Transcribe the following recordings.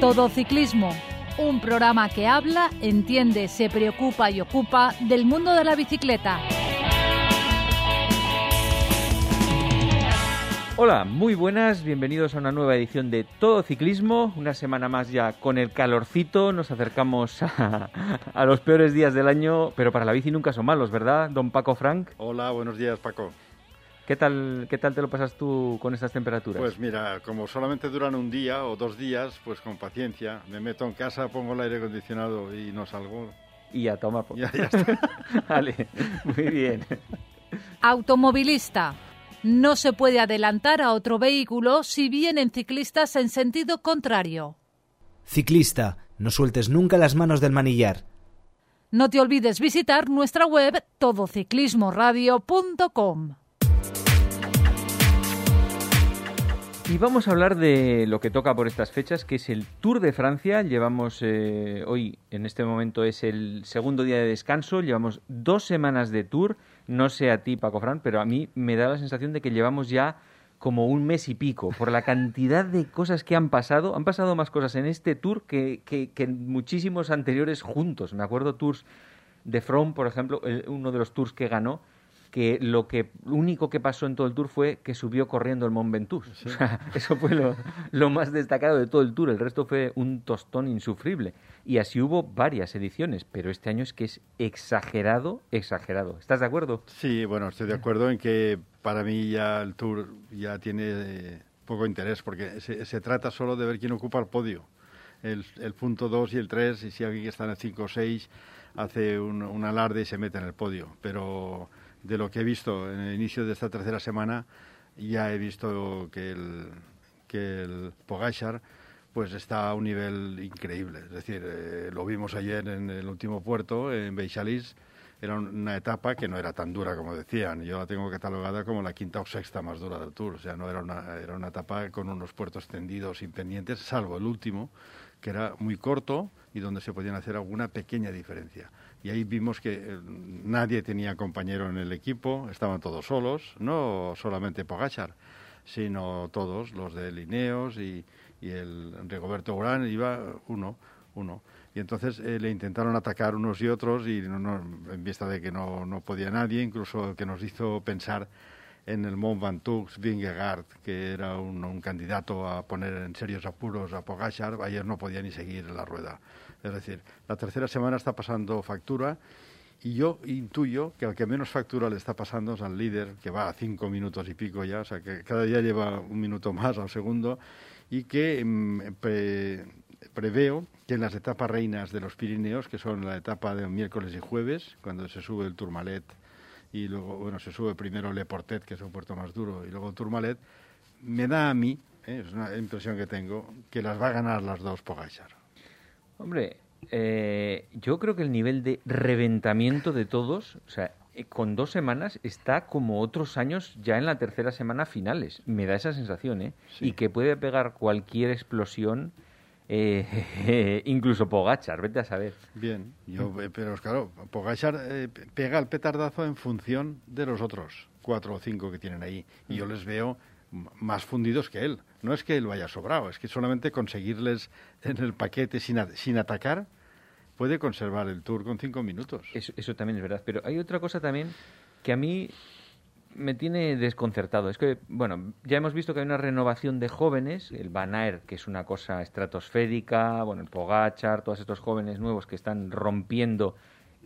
Todo Ciclismo, un programa que habla, entiende, se preocupa y ocupa del mundo de la bicicleta. Hola, muy buenas, bienvenidos a una nueva edición de Todo Ciclismo, una semana más ya con el calorcito, nos acercamos a, a, los peores días del año, pero para la bici nunca son malos, ¿verdad, don Paco Frank? Hola, buenos días Paco. ¿Qué tal, ¿Qué tal te lo pasas tú con estas temperaturas? Pues mira, como solamente duran un día o dos días, pues con paciencia, me meto en casa, pongo el aire acondicionado y no salgo. Y ya toma. Ya, ya está. vale, muy bien. Automovilista. No se puede adelantar a otro vehículo si vienen ciclistas en sentido contrario. Ciclista, no sueltes nunca las manos del manillar. No te olvides visitar nuestra web todociclismoradio.com. Y vamos a hablar de lo que toca por estas fechas, que es el Tour de Francia. Llevamos eh, hoy, en este momento, es el segundo día de descanso. Llevamos dos semanas de Tour. No sé a ti, Paco Fran, pero a mí me da la sensación de que llevamos ya como un mes y pico por la cantidad de cosas que han pasado. Han pasado más cosas en este Tour que, que, que en muchísimos anteriores juntos. Me acuerdo Tours de From, por ejemplo, uno de los Tours que ganó que lo que único que pasó en todo el tour fue que subió corriendo el Mont Ventoux. Sí. O sea, eso fue lo, lo, más destacado de todo el tour. El resto fue un tostón insufrible. Y así hubo varias ediciones, pero este año es que es exagerado, exagerado. ¿Estás de acuerdo? Sí, bueno, estoy de acuerdo en que para mí ya el tour ya tiene eh, poco interés, porque se, se, trata solo de ver quién ocupa el podio. El, el punto 2 y el 3, y si alguien que está en el 5 o 6 hace un, un alarde y se mete en el podio. Pero de lo que he visto en el inicio de esta tercera semana, ya he visto que el, que el Pogachar pues está a un nivel increíble. Es decir, eh, lo vimos ayer en el último puerto, en Beixalis, era una etapa que no era tan dura como decían. Yo la tengo catalogada como la quinta o sexta más dura del Tour. O sea, no era una, era una etapa con unos puertos tendidos sin pendientes, salvo el último, que era muy corto y donde se podían hacer alguna pequeña diferencia. Y ahí vimos que eh, nadie tenía compañero en el equipo, estaban todos solos, no solamente Pogachar, sino todos, los de Lineos y, y el Rigoberto Urán, iba uno, uno. Y entonces eh, le intentaron atacar unos y otros y no, no, en vista de que no, no podía nadie, incluso que nos hizo pensar en el Mont Ventoux Vingegaard, que era un, un, candidato a poner en serios apuros a Pogachar, ayer no podía ni seguir la rueda. Es decir, la tercera semana está pasando factura y yo intuyo que al que menos factura le está pasando es al líder, que va a cinco minutos y pico ya, o sea que cada día lleva un minuto más al segundo y que pre, preveo que en las etapas reinas de los Pirineos, que son la etapa de miércoles y jueves, cuando se sube el Tourmalet y luego, bueno, se sube primero Le Portet, que es un puerto más duro, y luego el Tourmalet, me da a mí, eh, es una impresión que tengo, que las va a ganar las dos Pogachar. Hombre, eh, yo creo que el nivel de reventamiento de todos, o sea, eh, con dos semanas está como otros años ya en la tercera semana finales. Me da esa sensación, ¿eh? Sí. Y que puede pegar cualquier explosión, eh, incluso Pogachar, vete a saber. Bien, yo, pero claro, Pogachar eh, pega el petardazo en función de los otros cuatro o cinco que tienen ahí. Y yo les veo más fundidos que él. No es que él vaya sobrado, es que solamente conseguirles en el paquete sin, sin atacar puede conservar el tour con cinco minutos. Eso, eso, también es verdad. Pero hay otra cosa también que a mí me tiene desconcertado. Es que, bueno, ya hemos visto que hay una renovación de jóvenes, el Van Aert, que es una cosa estratosférica, bueno, el Pogachar, todos estos jóvenes nuevos que están rompiendo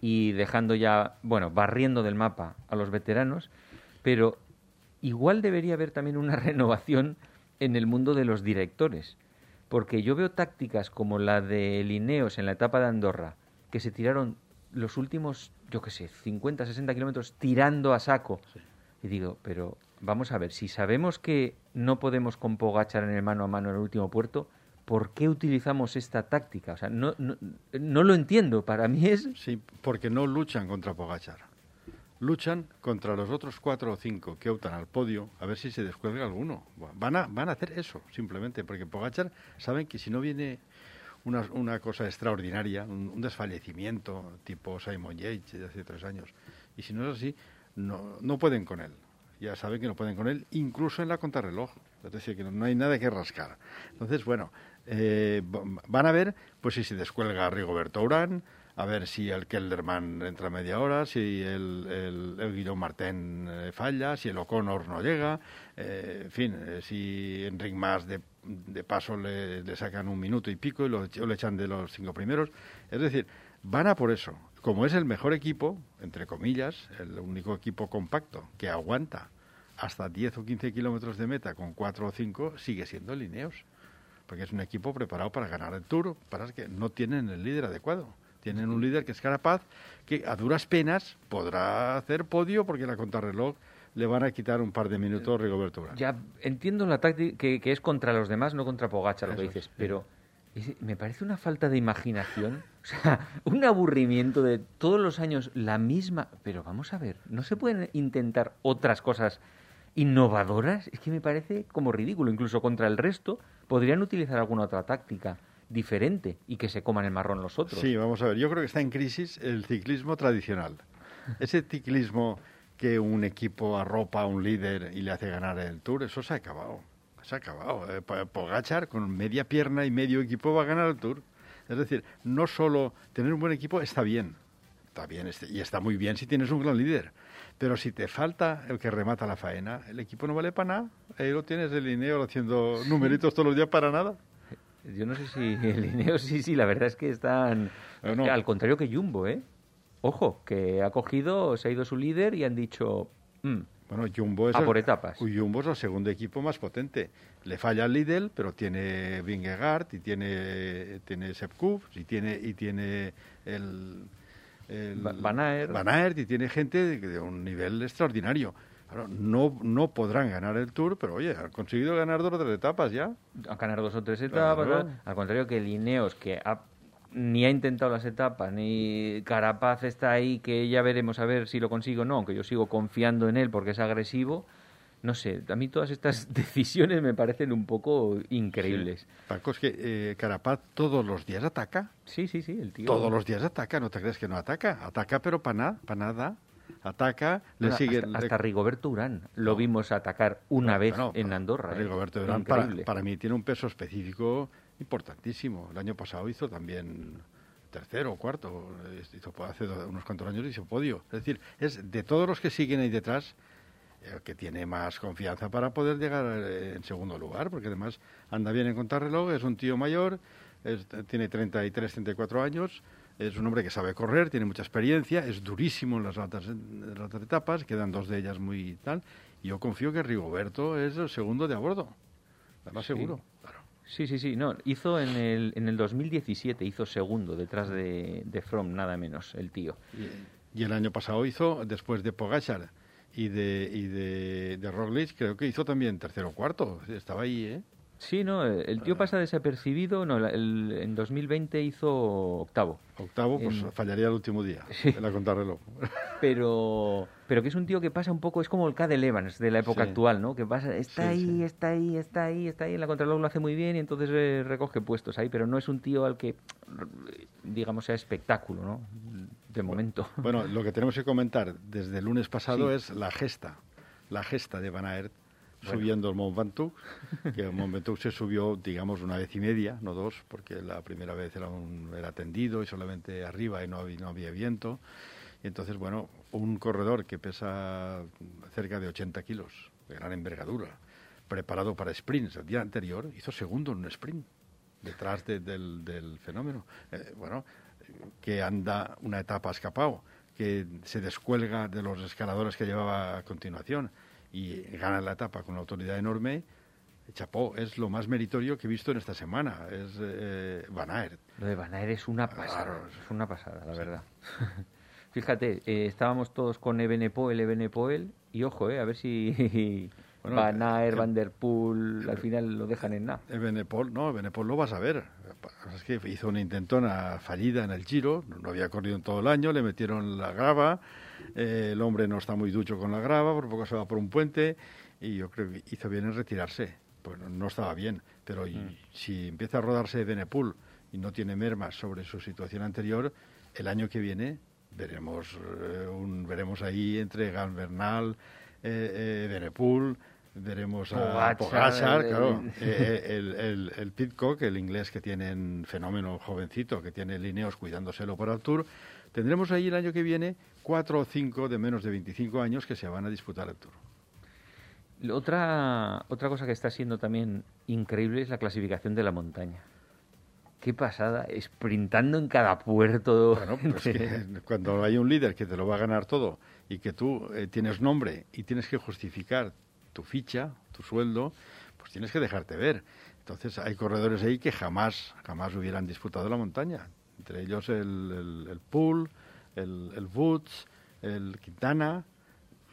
y dejando ya, bueno, barriendo del mapa a los veteranos, pero igual debería haber también una renovación en el mundo de los directores. Porque yo veo tácticas como la de Lineos en la etapa de Andorra, que se tiraron los últimos, yo qué sé, 50, 60 kilómetros tirando a saco. Sí. Y digo, pero vamos a ver, si sabemos que no podemos con Pogachar en el mano a mano en el último puerto, ¿por qué utilizamos esta táctica? O sea, no, no, no lo entiendo. Para mí es... Sí, porque no luchan contra Pogachar luchan contra los otros cuatro o cinco que optan al podio a ver si se descuelga alguno. Van a, van a hacer eso, simplemente, porque Pogachar saben que si no viene una, una cosa extraordinaria, un, desfallecimiento tipo Simon Yates de hace tres años, y si no es así, no, no pueden con él. Ya saben que no pueden con él, incluso en la contrarreloj. Es decir, que no hay nada que rascar. Entonces, bueno, eh, van a ver pues si se descuelga Rigoberto Urán, a ver si el Kelderman entra media hora, si el, el, el Martin eh, falla, si el O'Connor no llega, eh, en fin, eh, si Enric Mas de, de paso le, le, sacan un minuto y pico y lo, lo echan de los cinco primeros. Es decir, van a por eso. Como es el mejor equipo, entre comillas, el único equipo compacto que aguanta hasta 10 o 15 kilómetros de meta con 4 o 5, sigue siendo Lineos. Porque es un equipo preparado para ganar el Tour, para que no tienen el líder adecuado. Tienen un líder que es Carapaz, que a duras penas podrá hacer podio porque la contrarreloj le van a quitar un par de minutos Rigoberto Urán. Ya entiendo la táctica que, que, es contra los demás, no contra Pogacha, lo que dices, pero es, me parece una falta de imaginación, o sea, un aburrimiento de todos los años la misma. Pero vamos a ver, ¿no se pueden intentar otras cosas innovadoras? Es que me parece como ridículo, incluso contra el resto podrían utilizar alguna otra táctica diferente y que se coman el marrón los otros. Sí, vamos a ver, yo creo que está en crisis el ciclismo tradicional. Ese ciclismo que un equipo arropa a un líder y le hace ganar el Tour, eso se ha acabado. Se ha acabado. Eh, Pogachar con media pierna y medio equipo va a ganar el Tour. Es decir, no solo tener un buen equipo está bien, está bien y está muy bien si tienes un gran líder. Pero si te falta el que remata la faena, el equipo no vale para nada. Ahí lo tienes el Lineo haciendo numeritos todos los días para nada. Yo no sé si el Lineo sí, sí, la verdad es que están... No, no. Al contrario que Jumbo, ¿eh? Ojo, que ha cogido, se ha ido su líder y han dicho... Mm, bueno, Jumbo es, a por etapas. El, Jumbo es el segundo equipo más potente. Le falla al Lidl, pero tiene Vingegaard y tiene, tiene Sepp Kuss y tiene, y tiene el... el Van Aert. Van Aert y tiene gente de, de un nivel extraordinario. Claro, no, no podrán ganar el Tour, pero oye, han conseguido ganar dos o tres etapas ya. Han ganar dos o tres etapas, claro. al contrario que Lineos, que ha, ni ha intentado las etapas, ni Carapaz está ahí, que ya veremos a ver si lo consigo o no, aunque yo sigo confiando en él porque es agresivo. No sé, a mí todas estas decisiones me parecen un poco increíbles. Sí. Paco, es que eh, Carapaz todos los días ataca. Sí, sí, sí, el tío. Todos los días ataca, no te crees que no ataca. Ataca, pero para nada, para nada ataca, le bueno, sigue... Hasta, hasta, Rigoberto Urán lo no. vimos atacar una no, vez no, en Andorra. Rigoberto ¿eh? Urán para, para, mí tiene un peso específico importantísimo. El año pasado hizo también tercero o cuarto, hizo hace unos cuantos años hizo podio. Es decir, es de todos los que siguen ahí detrás el que tiene más confianza para poder llegar en segundo lugar, porque además anda bien en contrarreloj, es un tío mayor, es, tiene 33, 34 años, es un hombre que sabe correr, tiene mucha experiencia, es durísimo en las altas, en las etapas, quedan dos de ellas muy tal. Y yo confío que Rigoberto es el segundo de a bordo, más sí. seguro. Claro. Sí, sí, sí. No, hizo en el, en el 2017, hizo segundo detrás de, de From, nada menos, el tío. Y, y, el año pasado hizo, después de Pogachar y de, y de, de Roglic, creo que hizo también tercero o cuarto. Estaba ahí, ¿eh? Sí, no, el tío pasa desapercibido. No, el, en 2020 hizo octavo. Octavo, pues en... fallaría el último día sí. en la contrarreloj. Pero, pero que es un tío que pasa un poco, es como el Cadel Evans de la época Sí. actual, ¿no? Que pasa, está Sí, ahí, está ahí, está ahí, está ahí. En la contrarreloj lo hace muy bien y entonces eh, recoge puestos ahí. Pero no es un tío al que, digamos, sea espectáculo, ¿no? De momento. Bueno, lo que tenemos que comentar desde el lunes pasado es la gesta. La gesta de Van Aert Bueno. subiendo el Mont Ventoux, que el Mont Ventoux se subió, digamos, una vez y media, no dos, porque la primera vez era, un, era tendido y solamente arriba y no no había viento. Y entonces, bueno, un corredor que pesa cerca de 80 kilos, de gran envergadura, preparado para sprints el día anterior, hizo segundo en un sprint, detrás de- del, del fenómeno. Eh, bueno, que anda una etapa escapado, que se descuelga de los escaladores que llevaba a continuación y gana la etapa con una autoridad enorme, chapó, es lo más meritorio que he visto en esta semana, es eh, Van Aert. Lo de Van Aert es una pasada, es una pasada, la Sí. verdad. Fíjate, eh, estábamos todos con Ebenepoel, Ebenepoel, y ojo, eh, a ver si Bueno, Van Aert, eh, Van Der Poel, al final lo dejan en nada. Ebenepol, no, Ebenepol lo vas a ver. Es que hizo una intentona fallida en el Giro, no había corrido en todo el año, le metieron la grava, eh, el hombre no está muy ducho con la grava, por poco se va por un puente y yo creo que hizo bien en retirarse. Pues no, estaba bien, pero Mm. si empieza a rodarse Ebenepol y no tiene mermas sobre su situación anterior, el año que viene veremos eh, un, veremos ahí entre Gan Bernal, eh, eh, Ebenepol, Veremos a Pogacar, claro. Eh, el, el, el Pitcock, el inglés que tiene un fenómeno jovencito, que tiene lineos cuidándoselo para el Tour. Tendremos ahí el año que viene cuatro o cinco de menos de 25 años que se van a disputar el Tour. Otra, otra cosa que está siendo también increíble es la clasificación de la montaña. Qué pasada, sprintando en cada puerto. Bueno, pues que cuando hay un líder que te lo va a ganar todo y que tú eh, tienes nombre y tienes que justificar tu ficha, tu sueldo, pues tienes que dejarte ver. Entonces hay corredores ahí que jamás, jamás hubieran disputado la montaña. Entre ellos el, el, el Pool, el, el Woods, el Quintana,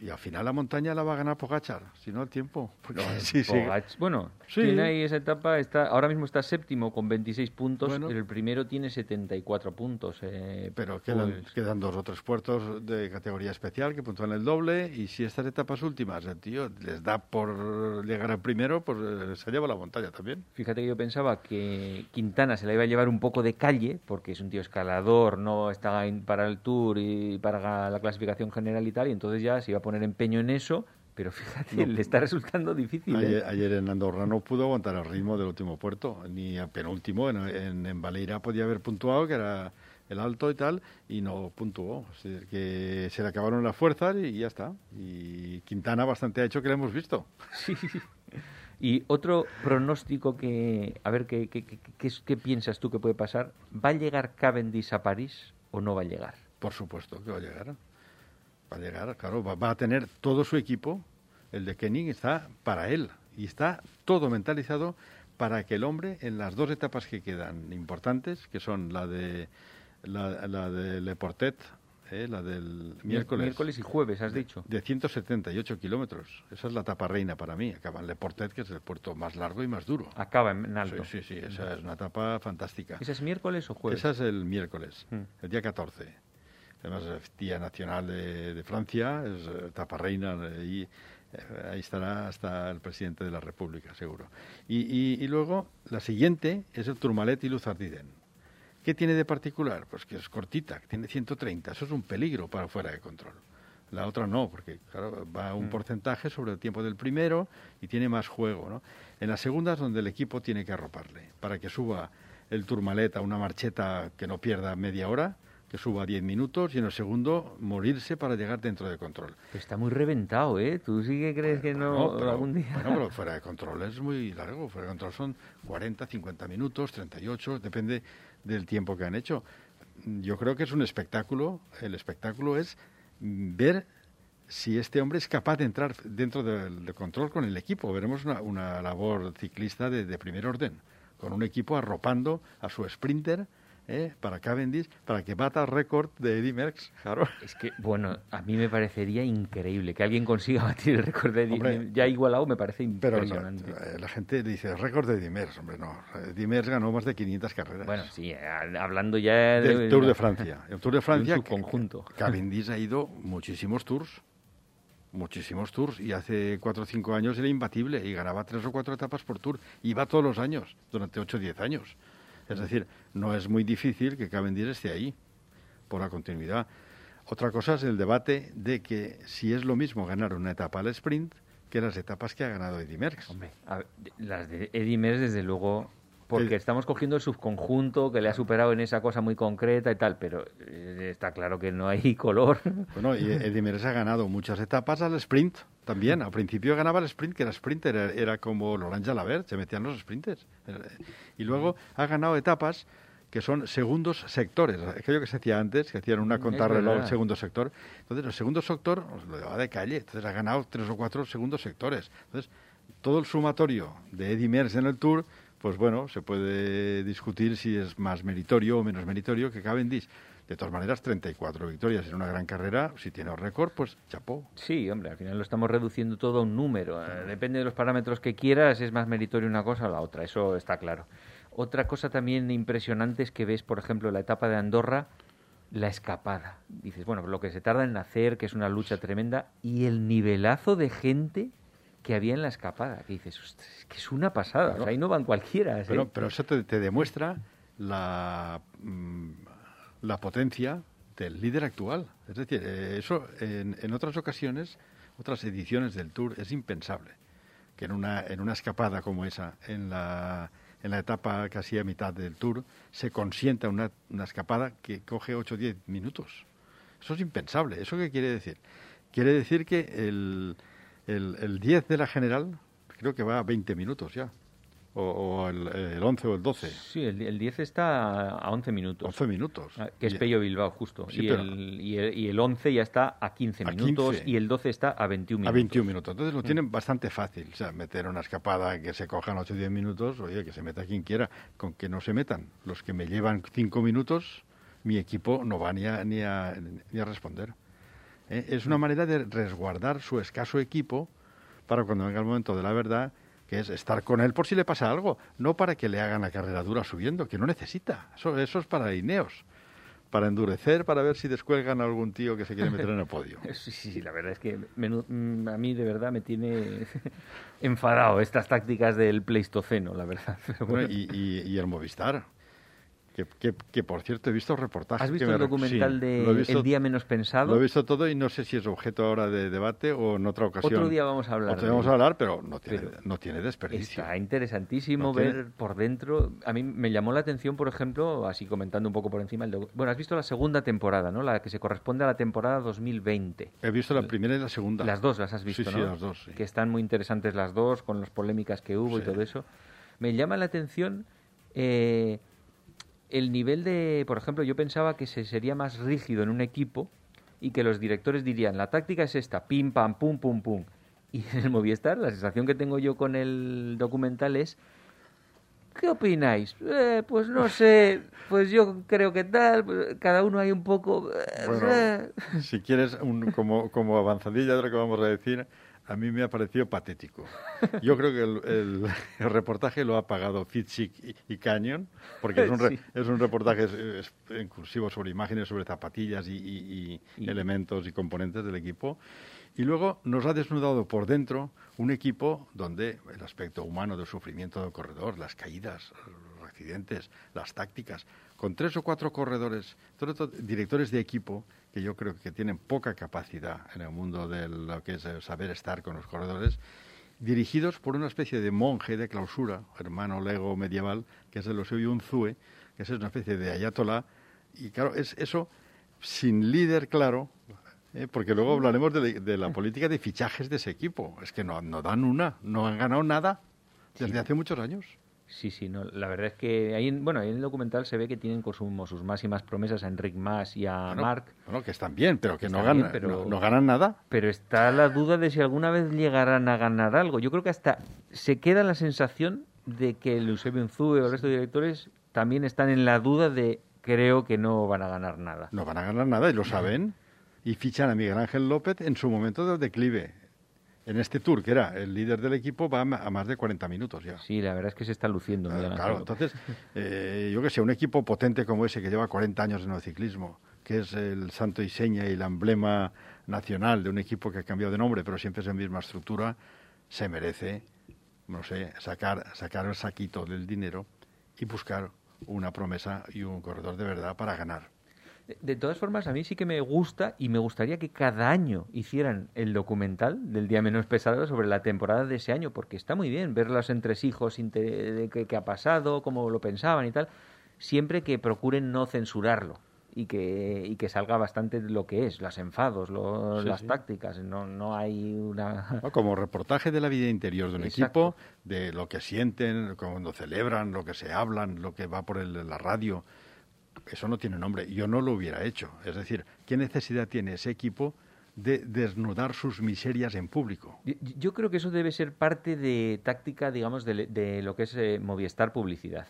y al final la montaña la va a ganar Pogachar, si no el tiempo. Porque, sí, Pogach, sí. Bueno, sí. tiene ahí esa etapa, está ahora mismo está séptimo con 26 puntos, bueno, pero el primero tiene 74 puntos. Eh, pero quedan, pues... quedan, dos o tres puertos de categoría especial que puntúan el doble y si estas etapas últimas el tío les da por llegar al primero, pues eh, se lleva la montaña también. Fíjate que yo pensaba que Quintana se la iba a llevar un poco de calle, porque es un tío escalador, no está para el Tour y para la clasificación general y tal, y entonces ya se iba a poner empeño en eso, pero fíjate, no, le está resultando difícil. Ayer, ¿eh? ayer, en Andorra no pudo aguantar el ritmo del último puerto, ni al penúltimo. En, en, en, Valeira podía haber puntuado, que era el alto y tal, y no puntuó. O sea, que se le acabaron las fuerzas y ya está. Y Quintana bastante ha hecho que lo hemos visto. Sí. Y otro pronóstico que, a ver, ¿qué, qué, qué, qué piensas tú que puede pasar? ¿Va a llegar Cavendish a París o no va a llegar? Por supuesto que va a llegar va a llegar, claro, va, va, a tener todo su equipo, el de Kenning está para él y está todo mentalizado para que el hombre en las dos etapas que quedan importantes, que son la de la, la de Le Portet, eh, la del miércoles, miércoles y jueves, has dicho. De 178 kilómetros. Esa es la etapa reina para mí. Acaba en Le Portet, que es el puerto más largo y más duro. Acaba en alto. Sí, sí, sí. Esa es una etapa fantástica. ¿Esa es miércoles o jueves? Esa es el miércoles, mm. el día 14 además es Día Nacional de, de Francia, es etapa reina y ahí estará hasta el presidente de la República, seguro. Y, y, y luego, la siguiente es el Tourmalet y Luzardiden. ¿Qué tiene de particular? Pues que es cortita, que tiene 130, eso es un peligro para fuera de control. La otra no, porque claro, va un mm. porcentaje sobre el tiempo del primero y tiene más juego. ¿no? En la segunda es donde el equipo tiene que arroparle, para que suba el Tourmalet a una marcheta que no pierda media hora, que suba 10 minutos y en el segundo morirse para llegar dentro de control. Está muy reventado, ¿eh? ¿Tú sí que crees que no, no pero, algún día? Bueno, pero fuera de control es muy largo. Fuera de control son 40, 50 minutos, 38, depende del tiempo que han hecho. Yo creo que es un espectáculo. El espectáculo es ver si este hombre es capaz de entrar dentro del de control con el equipo. Veremos una, una labor ciclista de, de primer orden, con un equipo arropando a su sprinter ¿eh? para Cavendish, para que bata el récord de Eddie Merckx, claro. Es que, bueno, a mí me parecería increíble que alguien consiga batir el récord de Eddie Merckx. Ya igualado me parece impresionante. Pero no, la gente dice, récord de Eddie Merckx, hombre, no. Eddie Merckx ganó más de 500 carreras. Bueno, sí, hablando ya de, del Tour de Francia. El Tour de Francia, de conjunto. Cavendish ha ido muchísimos tours muchísimos tours y hace cuatro o cinco años era imbatible y ganaba tres o cuatro etapas por tour. Iba todos los años, durante ocho o diez años. Es decir, no es muy difícil que Cavendish esté ahí por la continuidad. Otra cosa es el debate de que si es lo mismo ganar una etapa al sprint que las etapas que ha ganado Merckx. Hombre, las de Merckx desde luego porque estamos cogiendo el subconjunto que le ha superado en esa cosa muy concreta y tal, pero eh, está claro que no hay color. Bueno, y Eddie Merckx ha ganado muchas etapas al sprint también. Al principio ganaba el sprint, que era sprinter, era, como Laurent Jalabert, se metían los sprinters. Y luego ha ganado etapas que son segundos sectores, aquello que se hacía antes, que hacían una contrarreloj segundo sector. Entonces, el segundo sector lo llevaba de calle, entonces ha ganado tres o cuatro segundos sectores. Entonces, todo el sumatorio de Eddie Merckx en el Tour pues bueno, se puede discutir si es más meritorio o menos meritorio que Cavendish. De todas maneras, 34 victorias en una gran carrera, si tiene un récord, pues chapó. Sí, hombre, al final lo estamos reduciendo todo a un número. Eh, depende de los parámetros que quieras, es más meritorio una cosa o la otra, eso está claro. Otra cosa también impresionante es que ves, por ejemplo, la etapa de Andorra, la escapada. Dices, bueno, lo que se tarda en nacer, que es una lucha tremenda, y el nivelazo de gente que había en la escapada. Que dices, es que es una pasada, claro. o sea, ahí no van cualquiera. ¿sí? Pero, pero eso te, te demuestra la, mm, la potencia del líder actual. Es decir, eh, eso en, en, otras ocasiones, otras ediciones del Tour, es impensable. que en una, en una escapada como esa, en la, en la etapa casi a mitad del Tour, se consienta una, una escapada que coge 8 o 10 minutos. Eso es impensable. ¿Eso qué quiere decir? Quiere decir que el, el, el 10 de la general creo que va a 20 minutos ya. O, o el, el, 11 o el 12. Sí, el, el 10 está a 11 minutos. 11 minutos. Ah, que es Pello Bilbao, justo. Sí, y, el, y, el, y el 11 ya está a 15 A minutos 15. y el 12 está a 21 A minutos. 21 minutos. Entonces lo tienen bastante fácil. O sea, meter una escapada que se cojan 8 o 10 minutos, oye, que se meta quien quiera. Con que no se metan los que me llevan 5 minutos, mi equipo no va ni a, ni a, ni a responder. ¿Eh? Es una manera de resguardar su escaso equipo para cuando venga el momento de la verdad, que es estar con él por si le pasa algo, no para que le hagan la carrera dura subiendo, que no necesita. Eso, eso es para Ineos, para endurecer, para ver si descuelgan a algún tío que se quiere meter en el podio. Sí, sí, la verdad es que mm, a mí de verdad me tiene enfadado estas tácticas del Pleistoceno, la verdad. Bueno. y- y el Movistar. Que, que- que, por cierto he visto reportajes. ¿Has que visto me el re- documental sí, de visto- El Día Menos Pensado? Lo he visto todo y no sé si es objeto ahora de debate o en otra ocasión. Otro día vamos a hablar. Otro día vamos a hablar, pero no tiene, Pero no tiene desperdicio. Está interesantísimo No tiene- ver por dentro. A mí me llamó la atención, por ejemplo, así comentando un poco por encima. El docu- bueno, has visto la segunda temporada, ¿no? La que se corresponde a la temporada 2020. He visto la primera y la segunda. Las dos las has visto, Sí, sí, ¿no? las dos. Que están muy interesantes las dos, con las polémicas que hubo y todo eso. Me llama la atención eh, el nivel de, por ejemplo, yo pensaba que se sería más rígido en un equipo y que los directores dirían, la táctica es esta, pim, pam, pum, pum, pum. Y en el Movistar, la sensación que tengo yo con el documental es, ¿qué opináis? "Eh, pues no sé, pues yo creo que tal, pues cada uno hay un poco... eh, Bueno, eh". si quieres, un- como, como avanzadilla de lo que vamos a decir, a mí me ha parecido patético. Yo creo que el, el- el reportaje lo ha pagado Fitzik y, y Canyon, porque es un, re- Sí. es un reportaje es- sobre imágenes, sobre zapatillas y, y- y Y- elementos y componentes del equipo. Y luego nos ha desnudado por dentro un equipo donde el aspecto humano del sufrimiento del corredor, las caídas, los accidentes, las tácticas, con tres o cuatro corredores, directores de equipo que yo creo que tienen poca capacidad en el mundo de lo que es el saber estar con los corredores, dirigidos por una especie de monje de clausura, hermano lego medieval, que es el Eusebio Unzue, que es una especie de ayatolá, y claro, es eso sin líder claro, ¿eh? porque luego hablaremos de, la- de la política de fichajes de ese equipo. Es que no, no dan una, no han ganado nada desde Sí. hace muchos años. Sí, sí, no, la verdad es que ahí, en- bueno, ahí en el documental se ve que tienen como sus máximas promesas a Enric Mas y a Bueno, Marc, Bueno, que están bien, pero que no bien, ganan, pero- no, no ganan nada. pero está la duda de si alguna vez llegarán a ganar algo. Yo creo que hasta se queda la sensación de que el Eusebio Unzue o el resto de directores también están en la duda de creo que no van a ganar nada. No van a ganar nada y lo saben. Y fichan a Miguel Ángel López en su momento de declive. En este tour, que era el líder del equipo, va a más de 40 minutos ya. Sí, la verdad es que se está luciendo. Ah, claro, entonces, eh, yo que sé, un equipo potente como ese que lleva 40 años en el ciclismo, que es el santo y seña y el emblema nacional de un equipo que ha cambiado de nombre, pero siempre es la misma estructura, se merece, no sé, sacar, sacar el saquito del dinero y buscar una promesa y un corredor de verdad para ganar. De- todas formas, a mí sí que me gusta y me gustaría que cada año hicieran el documental del Día Menos Pesado sobre la temporada de ese año, porque está muy bien ver los entresijos de qué ha pasado, cómo lo pensaban y tal, siempre que procuren no censurarlo y que, y que salga bastante de lo que es, los enfados, Sí, las sí. tácticas, no, no hay una... ¿no? Como reportaje de la vida interior de un Exacto. equipo, de lo que sienten, cuando celebran, lo que se hablan, lo que va por el- la radio. Eso no tiene nombre. Yo no lo hubiera hecho. Es decir, ¿qué necesidad tiene ese equipo de desnudar sus miserias en público? Yo- Yo creo que eso debe ser parte de táctica, digamos, de, de lo que es eh, Movistar Publicidad.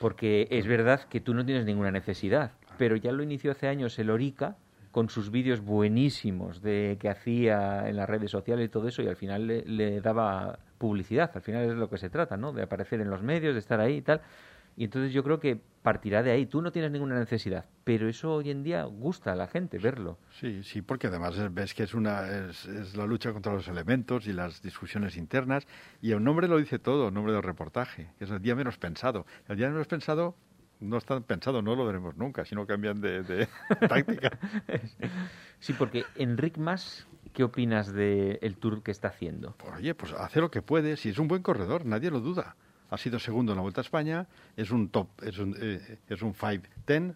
Porque es verdad que tú no tienes ninguna necesidad, pero ya lo inició hace años el Orica con sus vídeos buenísimos de que hacía en las redes sociales y todo eso, y al final le, le daba publicidad. Al final es de lo que se trata, ¿no? De aparecer en los medios, de estar ahí y tal. Y entonces yo creo que partirá de ahí. Tú no tienes ninguna necesidad, pero eso hoy en día gusta a la gente verlo. Sí, sí, porque además es- ves que es una es, es la lucha contra los elementos y las discusiones internas y el nombre lo dice todo, el nombre del reportaje, que es el día menos pensado. El día menos pensado no está pensado, no lo veremos nunca, si no cambian de, de táctica. Sí, porque Enric Mas qué opinas del tour que está haciendo? Pues, oye, pues hace lo que puede, si es un buen corredor, nadie lo duda. Ha sido segundo en la Vuelta a España, es un top, es un, eh, es un 5-10,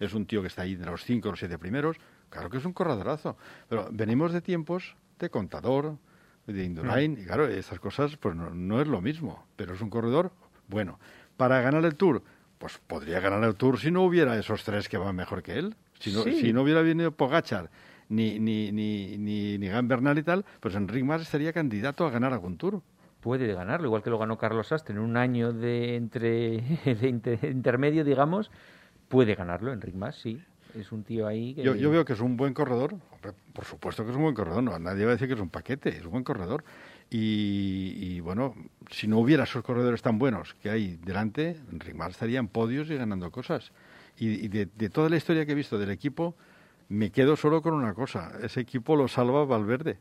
es un tío que está ahí de los cinco o los siete primeros. Claro que es un corredorazo. Pero venimos de tiempos de contador, de Indurain, y claro, estas cosas pues no, no, es lo mismo. Pero es un corredor bueno. Para ganar el Tour, pues podría ganar el Tour si no hubiera esos tres que van mejor que él. Si no, Sí. si no hubiera venido Pogachar ni, ni, ni, ni, ni Gan Bernal y tal, pues Enric Mas estaría candidato a ganar algún Tour. Puede ganarlo, igual que lo ganó Carlos Sastre en un año de, entre, de inter- intermedio, digamos. Puede ganarlo, Enric Mas, sí. Es un tío ahí que... Yo, veo que es un buen corredor, por supuesto que es un buen corredor, no, nadie va a decir que es un paquete, es un buen corredor. Y, y, bueno, si no hubiera esos corredores tan buenos que hay delante, Enric Mas estaría en podios y ganando cosas. Y, y de, de toda la historia que he visto del equipo, me quedo solo con una cosa, ese equipo lo salva Valverde.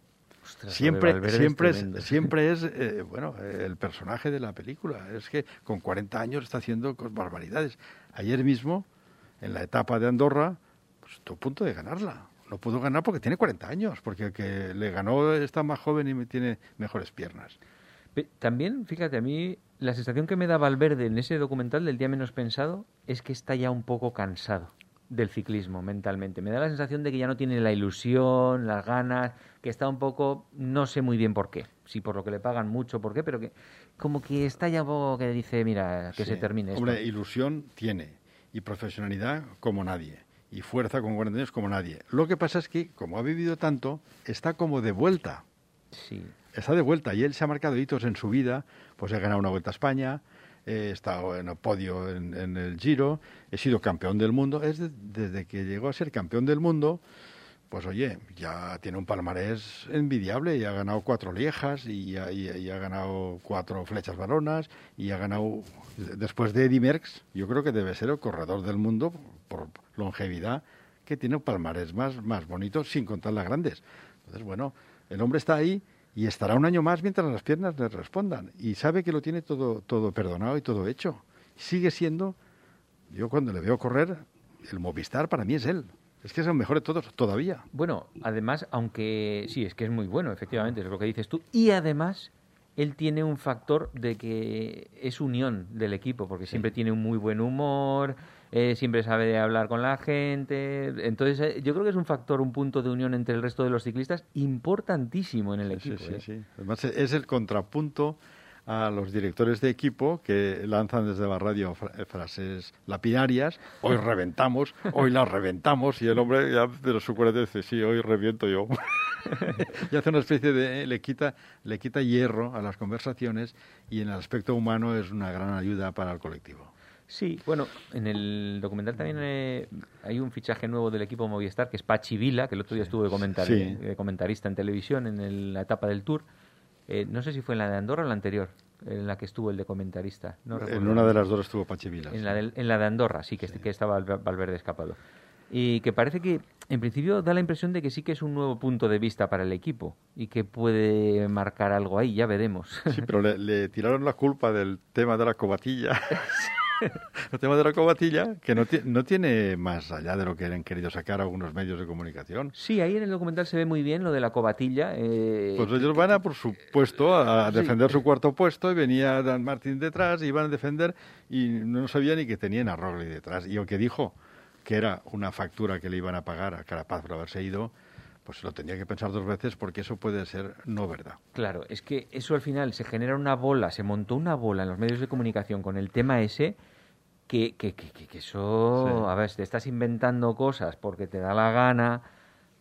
Ostras, Siempre, Valverde es siempre, es, tremendo. siempre es, eh, bueno, el personaje de la película. Es que con 40 años está haciendo barbaridades. Ayer mismo, en la etapa de Andorra, pues estuvo a punto de ganarla. No pudo ganar porque tiene 40 años, porque el que le ganó está más joven y tiene mejores piernas. También, fíjate, a mí la sensación que me da Valverde en ese documental del día menos pensado es que está ya un poco cansado del ciclismo mentalmente. Me da la sensación de que ya no tiene la ilusión, las ganas, que está un poco, no sé muy bien por qué, si por lo que le pagan mucho, por qué, pero que como que está ya un poco que dice, mira, que Sí. se termine esto. Hombre, ilusión tiene, y profesionalidad como nadie, y fuerza con 40 años como nadie. Lo que pasa es que, como ha vivido tanto, está como de vuelta. Sí. está de vuelta y él se ha marcado hitos en su vida, pues he ganado una Vuelta a España, he estado en el podio en, el Giro, he sido campeón del mundo, es de- desde que llegó a ser campeón del mundo, pues oye, ya tiene un palmarés envidiable y ha ganado cuatro liejas y, ha- ganado cuatro flechas varonas y ha ganado, después de Eddie Merckx, yo creo que debe ser el corredor del mundo por longevidad que tiene un palmarés más, más bonito sin contar las grandes. Entonces, bueno, el hombre está ahí y estará un año más mientras las piernas le respondan y sabe que lo tiene todo, todo perdonado y todo hecho. Sigue siendo, yo cuando le veo correr, el Movistar para mí es él. Es que es el mejor de todos, todavía. Bueno, además, aunque sí, es que es muy bueno, efectivamente, es lo que dices tú. Y además, él tiene un factor de que es unión del equipo, porque siempre tiene un muy buen humor, eh, siempre sabe hablar con la gente. Entonces, eh, yo creo que es un factor, un punto de unión entre el resto de los ciclistas importantísimo en el equipo. sí, ¿eh? sí. Además, es el contrapunto a los directores de equipo que lanzan desde la radio fra- eh, frases lapidarias. Hoy reventamos, hoy la reventamos. Y el hombre ya de los suculentos dice, sí, hoy reviento yo. y hace una especie de... Le quita, le quita hierro a las conversaciones y en el aspecto humano es una gran ayuda para el colectivo. Sí, bueno, en el documental también eh, hay un fichaje nuevo del equipo Movistar, que es Pachi Vila, que el otro día estuvo de, comentar- Sí. de comentarista en televisión en el- la etapa del Tour. Eh, no sé si fue en la de Andorra o la anterior, en la que estuvo el de comentarista. No en una de las dos estuvo Pachivilas. En la, del- en la de Andorra, sí, que, que estaba Val- Valverde escapado. Y que parece que, en principio, da la impresión de que sí que es un nuevo punto de vista para el equipo y que puede marcar algo ahí, ya veremos. Sí, pero le, le tiraron la culpa del tema de la cobatilla. el tema de la cobatilla, que no, no tiene más allá de lo que han querido sacar algunos medios de comunicación. Sí, ahí en el documental se ve muy bien lo de la cobatilla. eh, Pues ellos van a, por supuesto, a Sí. defender su cuarto puesto y venía Dan Martín detrás y iban a defender y no sabía ni que tenían a Roglic detrás. Y el que dijo que era una factura que le iban a pagar a Carapaz por haberse ido, pues lo tenía que pensar dos veces porque eso puede ser no verdad. Claro, es que eso al final se genera una bola, se montó una bola en los medios de comunicación con el tema ese, que, que, que, que- que eso, Sí. a ver, si te estás inventando cosas porque te da la gana,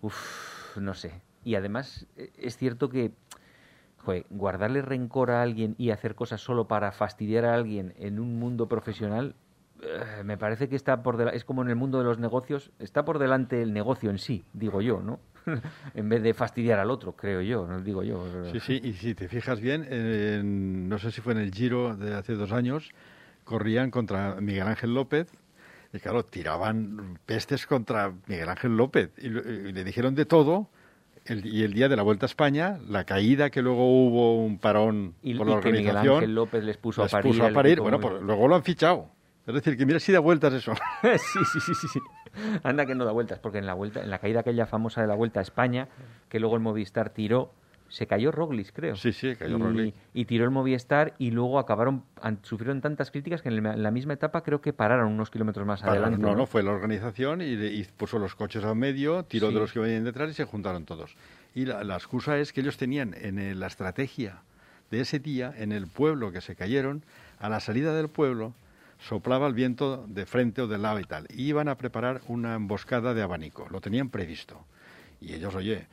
uff, no sé. Y además eh, es cierto que, joder, guardarle rencor a alguien y hacer cosas solo para fastidiar a alguien en un mundo profesional, eh, me parece que está por es como en el mundo de los negocios, está por delante el negocio en sí, digo yo, ¿no? en vez de fastidiar al otro, creo yo, no digo yo. Sí, sí, y si te fijas bien, en- no sé si fue en el Giro de hace dos años, corrían contra Miguel Ángel López y claro, tiraban pestes contra Miguel Ángel López y, y le dijeron de todo. el- y el día de la Vuelta a España, la caída que luego hubo un parón Y, por y la que Miguel organización, Ángel López les puso les a parir. puso a parir. Bueno, pues luego lo han fichado. Es decir, que mira si da vueltas eso. sí, sí, sí, sí, sí. Anda que no da vueltas, porque en la vuelta, en la caída aquella famosa de la Vuelta a España, que luego el Movistar tiró, se cayó Roglic, creo. Sí, sí, cayó y, Roglic. Y tiró el Movistar y luego acabaron, sufrieron tantas críticas que en, el- en la misma etapa creo que pararon unos kilómetros más adelante. no, no, fue la organización y, y puso los coches a medio, tiró Sí. de los que venían detrás y se juntaron todos. Y la, la excusa es que ellos tenían en el- la estrategia de ese día, en el pueblo que se cayeron, a la salida del pueblo soplaba el viento de frente o de lado y tal. Iban a preparar una emboscada de abanico, lo tenían previsto. Y ellos, oye,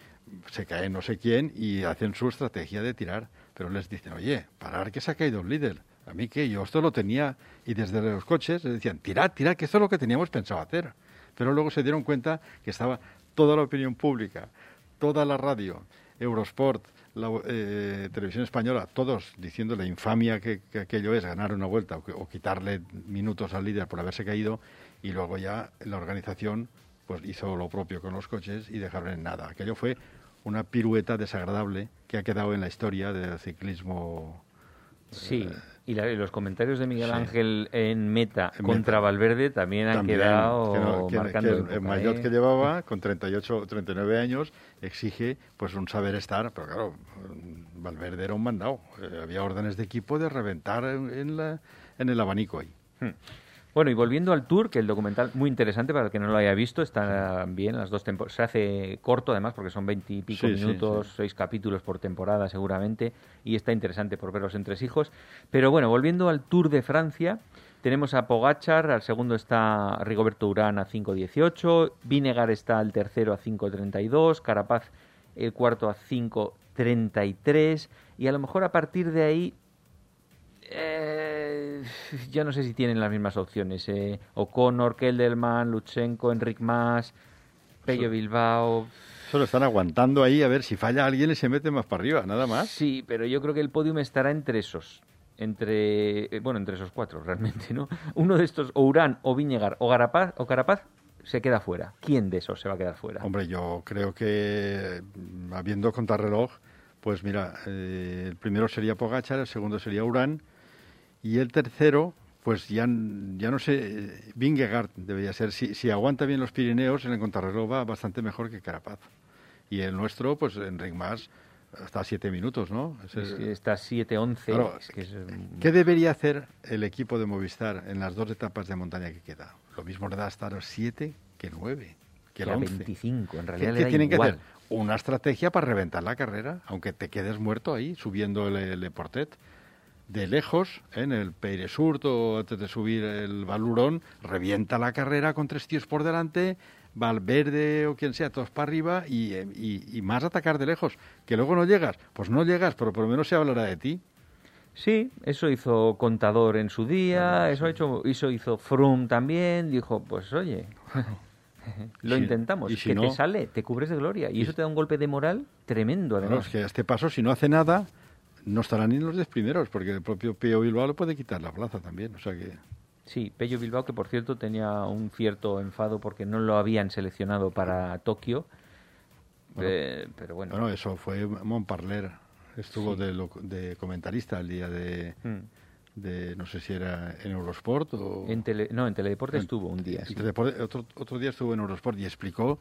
se cae no sé quién y hacen su estrategia de tirar. Pero les dicen, oye, parar que se ha caído el líder. A mí que yo esto lo tenía y desde los coches les decían, tirad, tirad, que esto es lo que teníamos pensado hacer. Pero luego se dieron cuenta que estaba toda la opinión pública, toda la radio, Eurosport, la eh, televisión española, todos diciendo la infamia que, que aquello es ganar una vuelta o, quitarle minutos al líder por haberse caído y luego ya la organización pues hizo lo propio con los coches y dejaron en nada. Aquello fue una pirueta desagradable que ha quedado en la historia del ciclismo. Sí, y, la- los comentarios de Miguel Sí. Ángel en meta En contra meta. Valverde también han También, quedado que no- que- marcando que el- época, el maillot ¿eh? que llevaba con 38 39 años exige pues un saber estar pero claro Valverde era un mandado Eh, había órdenes de equipo de reventar en, en la, en el abanico ahí Hmm. Bueno, y volviendo al tour, que el documental muy interesante para el que no lo haya visto, está bien las dos temporadas. Se hace corto además porque son veintipico Sí, sí, minutos, sí. seis capítulos por temporada seguramente, y está interesante por ver los entresijos. Pero bueno, volviendo al Tour de Francia, tenemos a Pogachar, al segundo está Rigoberto Urán a 5.18, Vinegar está al tercero a 5.32, Carapaz el cuarto a 5.33, y a lo mejor a partir de ahí eh, yo no sé si tienen las mismas opciones. Eh. O'Connor, Kelderman, Lutsenko, Enric Mas, Pello Bilbao. solo están aguantando ahí a ver si falla alguien y se mete más para arriba nada más Sí, pero yo creo que el podium estará entre esos. Entre, eh, bueno, entre esos cuatro realmente, ¿no? Uno de estos, o Urán, o Viñegar, o Carapaz, o Carapaz, se queda fuera. ¿Quién de esos se va a quedar fuera? Hombre, yo creo que habiendo contrarreloj, pues mira, eh, el primero sería Pogachar, el segundo sería Urán y el tercero, pues ya, ya no sé, Vingegaard debería ser. Si, si aguanta bien los Pirineos, en el contrarreloj va bastante mejor que Carapaz. Y el nuestro, pues Enric Mas, hasta a siete minutos, ¿no? Es que está 7-11. Claro, es que es, mm, ¿Qué debería hacer el equipo de Movistar en las dos etapas de montaña que queda? Lo mismo le da estar 7 que 9, que el que a 11. 25, en ¿Qué, realidad qué le da tienen que hacer? Una estrategia para reventar la carrera, aunque te quedes muerto ahí, subiendo el, el Portet. De lejos, en el Peiresurt o antes de subir el Valurón, revienta la carrera con tres tíos por delante, Valverde o quien sea, todos para arriba y, y- y más atacar de lejos. Que luego no llegas, pues no llegas, pero por lo menos se hablará de ti. Sí, eso hizo Contador en su día, eso, ha hecho, eso hizo Froome también, dijo, pues oye, lo Si- intentamos, y si que no- te sale, te cubres de gloria, y, y- eso te da un golpe de moral tremendo, además. es que a este paso, si no hace nada, no estarán ni en los diez primeros, porque el propio Pío Bilbao le puede quitar la plaza también. O sea que. Sí, Pello Bilbao, que por cierto tenía un cierto enfado porque no lo habían seleccionado para Tokio, Bueno, eh, pero bueno, Bueno, eso fue Montparler. Estuvo Sí. de, lo- de comentarista el día de, mm. de, no sé si era en Eurosport o... en tele, no, en Teledeporte en- estuvo un día. sí. Otro, otro día estuvo en Eurosport y explicó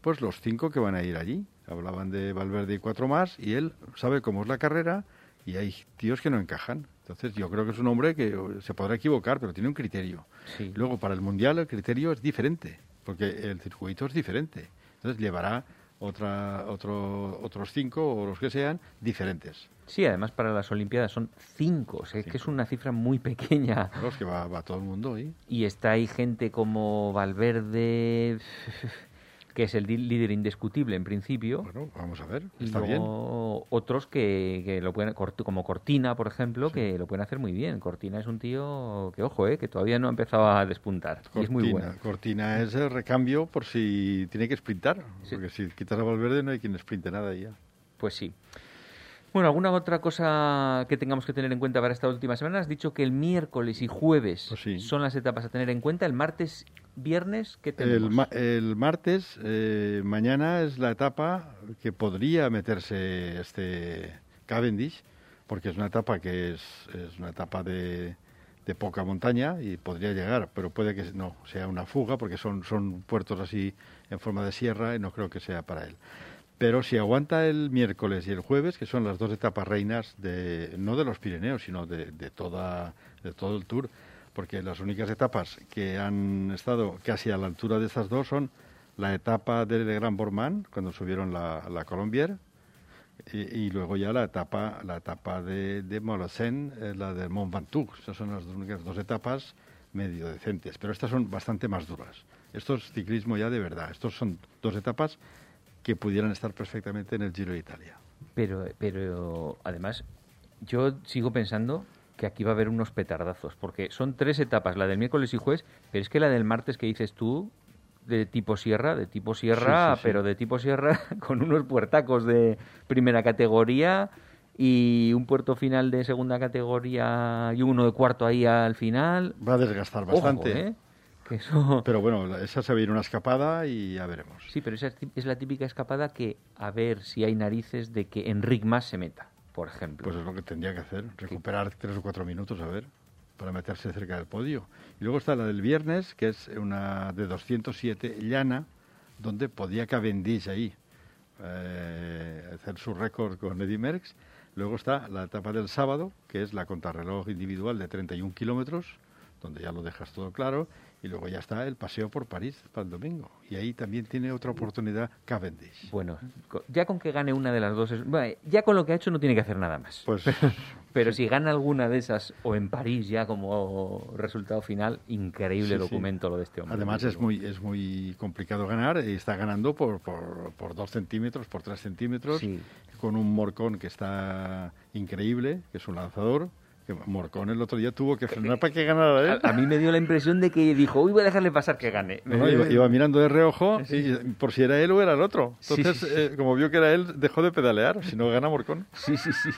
pues los cinco que van a ir allí. Hablaban de Valverde y cuatro más y él sabe cómo es la carrera y hay tíos que no encajan. Entonces yo creo que es un hombre que se podrá equivocar, pero tiene un criterio. Sí. Luego, para el Mundial el criterio es diferente, porque el circuito es diferente. Entonces llevará otra, otro, otros cinco o los que sean diferentes. Sí, además para las Olimpiadas son cinco, o sea, es que es una cifra muy pequeña. Los que va, va todo el mundo ahí. Y está ahí gente como Valverde, que es el líder indiscutible en principio. Bueno, vamos a ver, y está bien. luego otros que, que lo pueden, como Cortina, por ejemplo, que lo pueden hacer muy bien. Cortina es un tío que, ojo, eh, que todavía no ha empezado a despuntar. Y es muy Cortina, bueno. Cortina es el recambio por si tiene que sprintar, Sí. porque si quitas a Valverde no hay quien sprinte nada y ya. Pues sí. Bueno, ¿alguna otra cosa que tengamos que tener en cuenta para esta última semana? Has dicho que el miércoles y jueves Pues sí. son las etapas a tener en cuenta. El martes, viernes, ¿qué tenemos? El, ma- el martes, eh, mañana es la etapa que podría meterse este Cavendish, porque es una etapa que es, es una etapa de, de poca montaña y podría llegar, pero puede que no sea una fuga porque son, son puertos así en forma de sierra y no creo que sea para él. Pero si aguanta el miércoles y el jueves, que son las dos etapas reinas de no de los Pirineos, sino de, de toda de todo el Tour, porque las únicas etapas que han estado casi a la altura de estas dos son la etapa del Gran Bormán, cuando subieron la, la Colombier, y, luego ya la etapa la etapa de, de eh, la del Mont Ventoux. Esas son las únicas dos etapas medio decentes, pero estas son bastante más duras. Esto es ciclismo ya de verdad. Estos son dos etapas que pudieran estar perfectamente en el Giro de Italia. Pero, pero además, yo sigo pensando que aquí va a haber unos petardazos, porque son tres etapas, la del miércoles y jueves, pero es que la del martes que dices tú, de tipo sierra, de tipo sierra, pero de tipo sierra con unos puertacos de primera categoría y un puerto final de segunda categoría y uno de cuarto ahí al final. Va a desgastar bastante. ¿eh? Pero bueno, esa se viene una escapada y ya veremos. Sí, pero esa es la típica escapada que a ver si hay narices de que Enric más se meta, por ejemplo. Pues es lo que tendría que hacer, recuperar tres o cuatro minutos, a ver para meterse cerca del podio. Y luego está la del viernes, que es una de 207 llana, donde podía Cavendish ahí eh, hacer su récord con Eddy Merckx. Luego está la etapa del sábado, que es la contrarreloj individual de 31 kilómetros, donde ya lo dejas todo claro. Y luego ya está el paseo por París para el domingo. Y ahí también tiene otra oportunidad Cavendish. Bueno, ya con que gane una de las dos, ya con lo que ha hecho no tiene que hacer nada más. Pues, pero, si gana alguna de esas, o en París ya como resultado final, increíble documento lo de este hombre. Además es muy, es muy complicado ganar está ganando por, por, por dos centímetros, por tres centímetros, con un Morcón que está increíble, que es un lanzador Morcón el otro día tuvo que frenar para que ganara él. A, mí me dio la impresión de que dijo, uy, voy a dejarle pasar que gane. iba, mirando de reojo por si era él o era el otro. Entonces, eh, como vio que era él, dejó de pedalear, si no gana Morcón. Sí, sí, sí.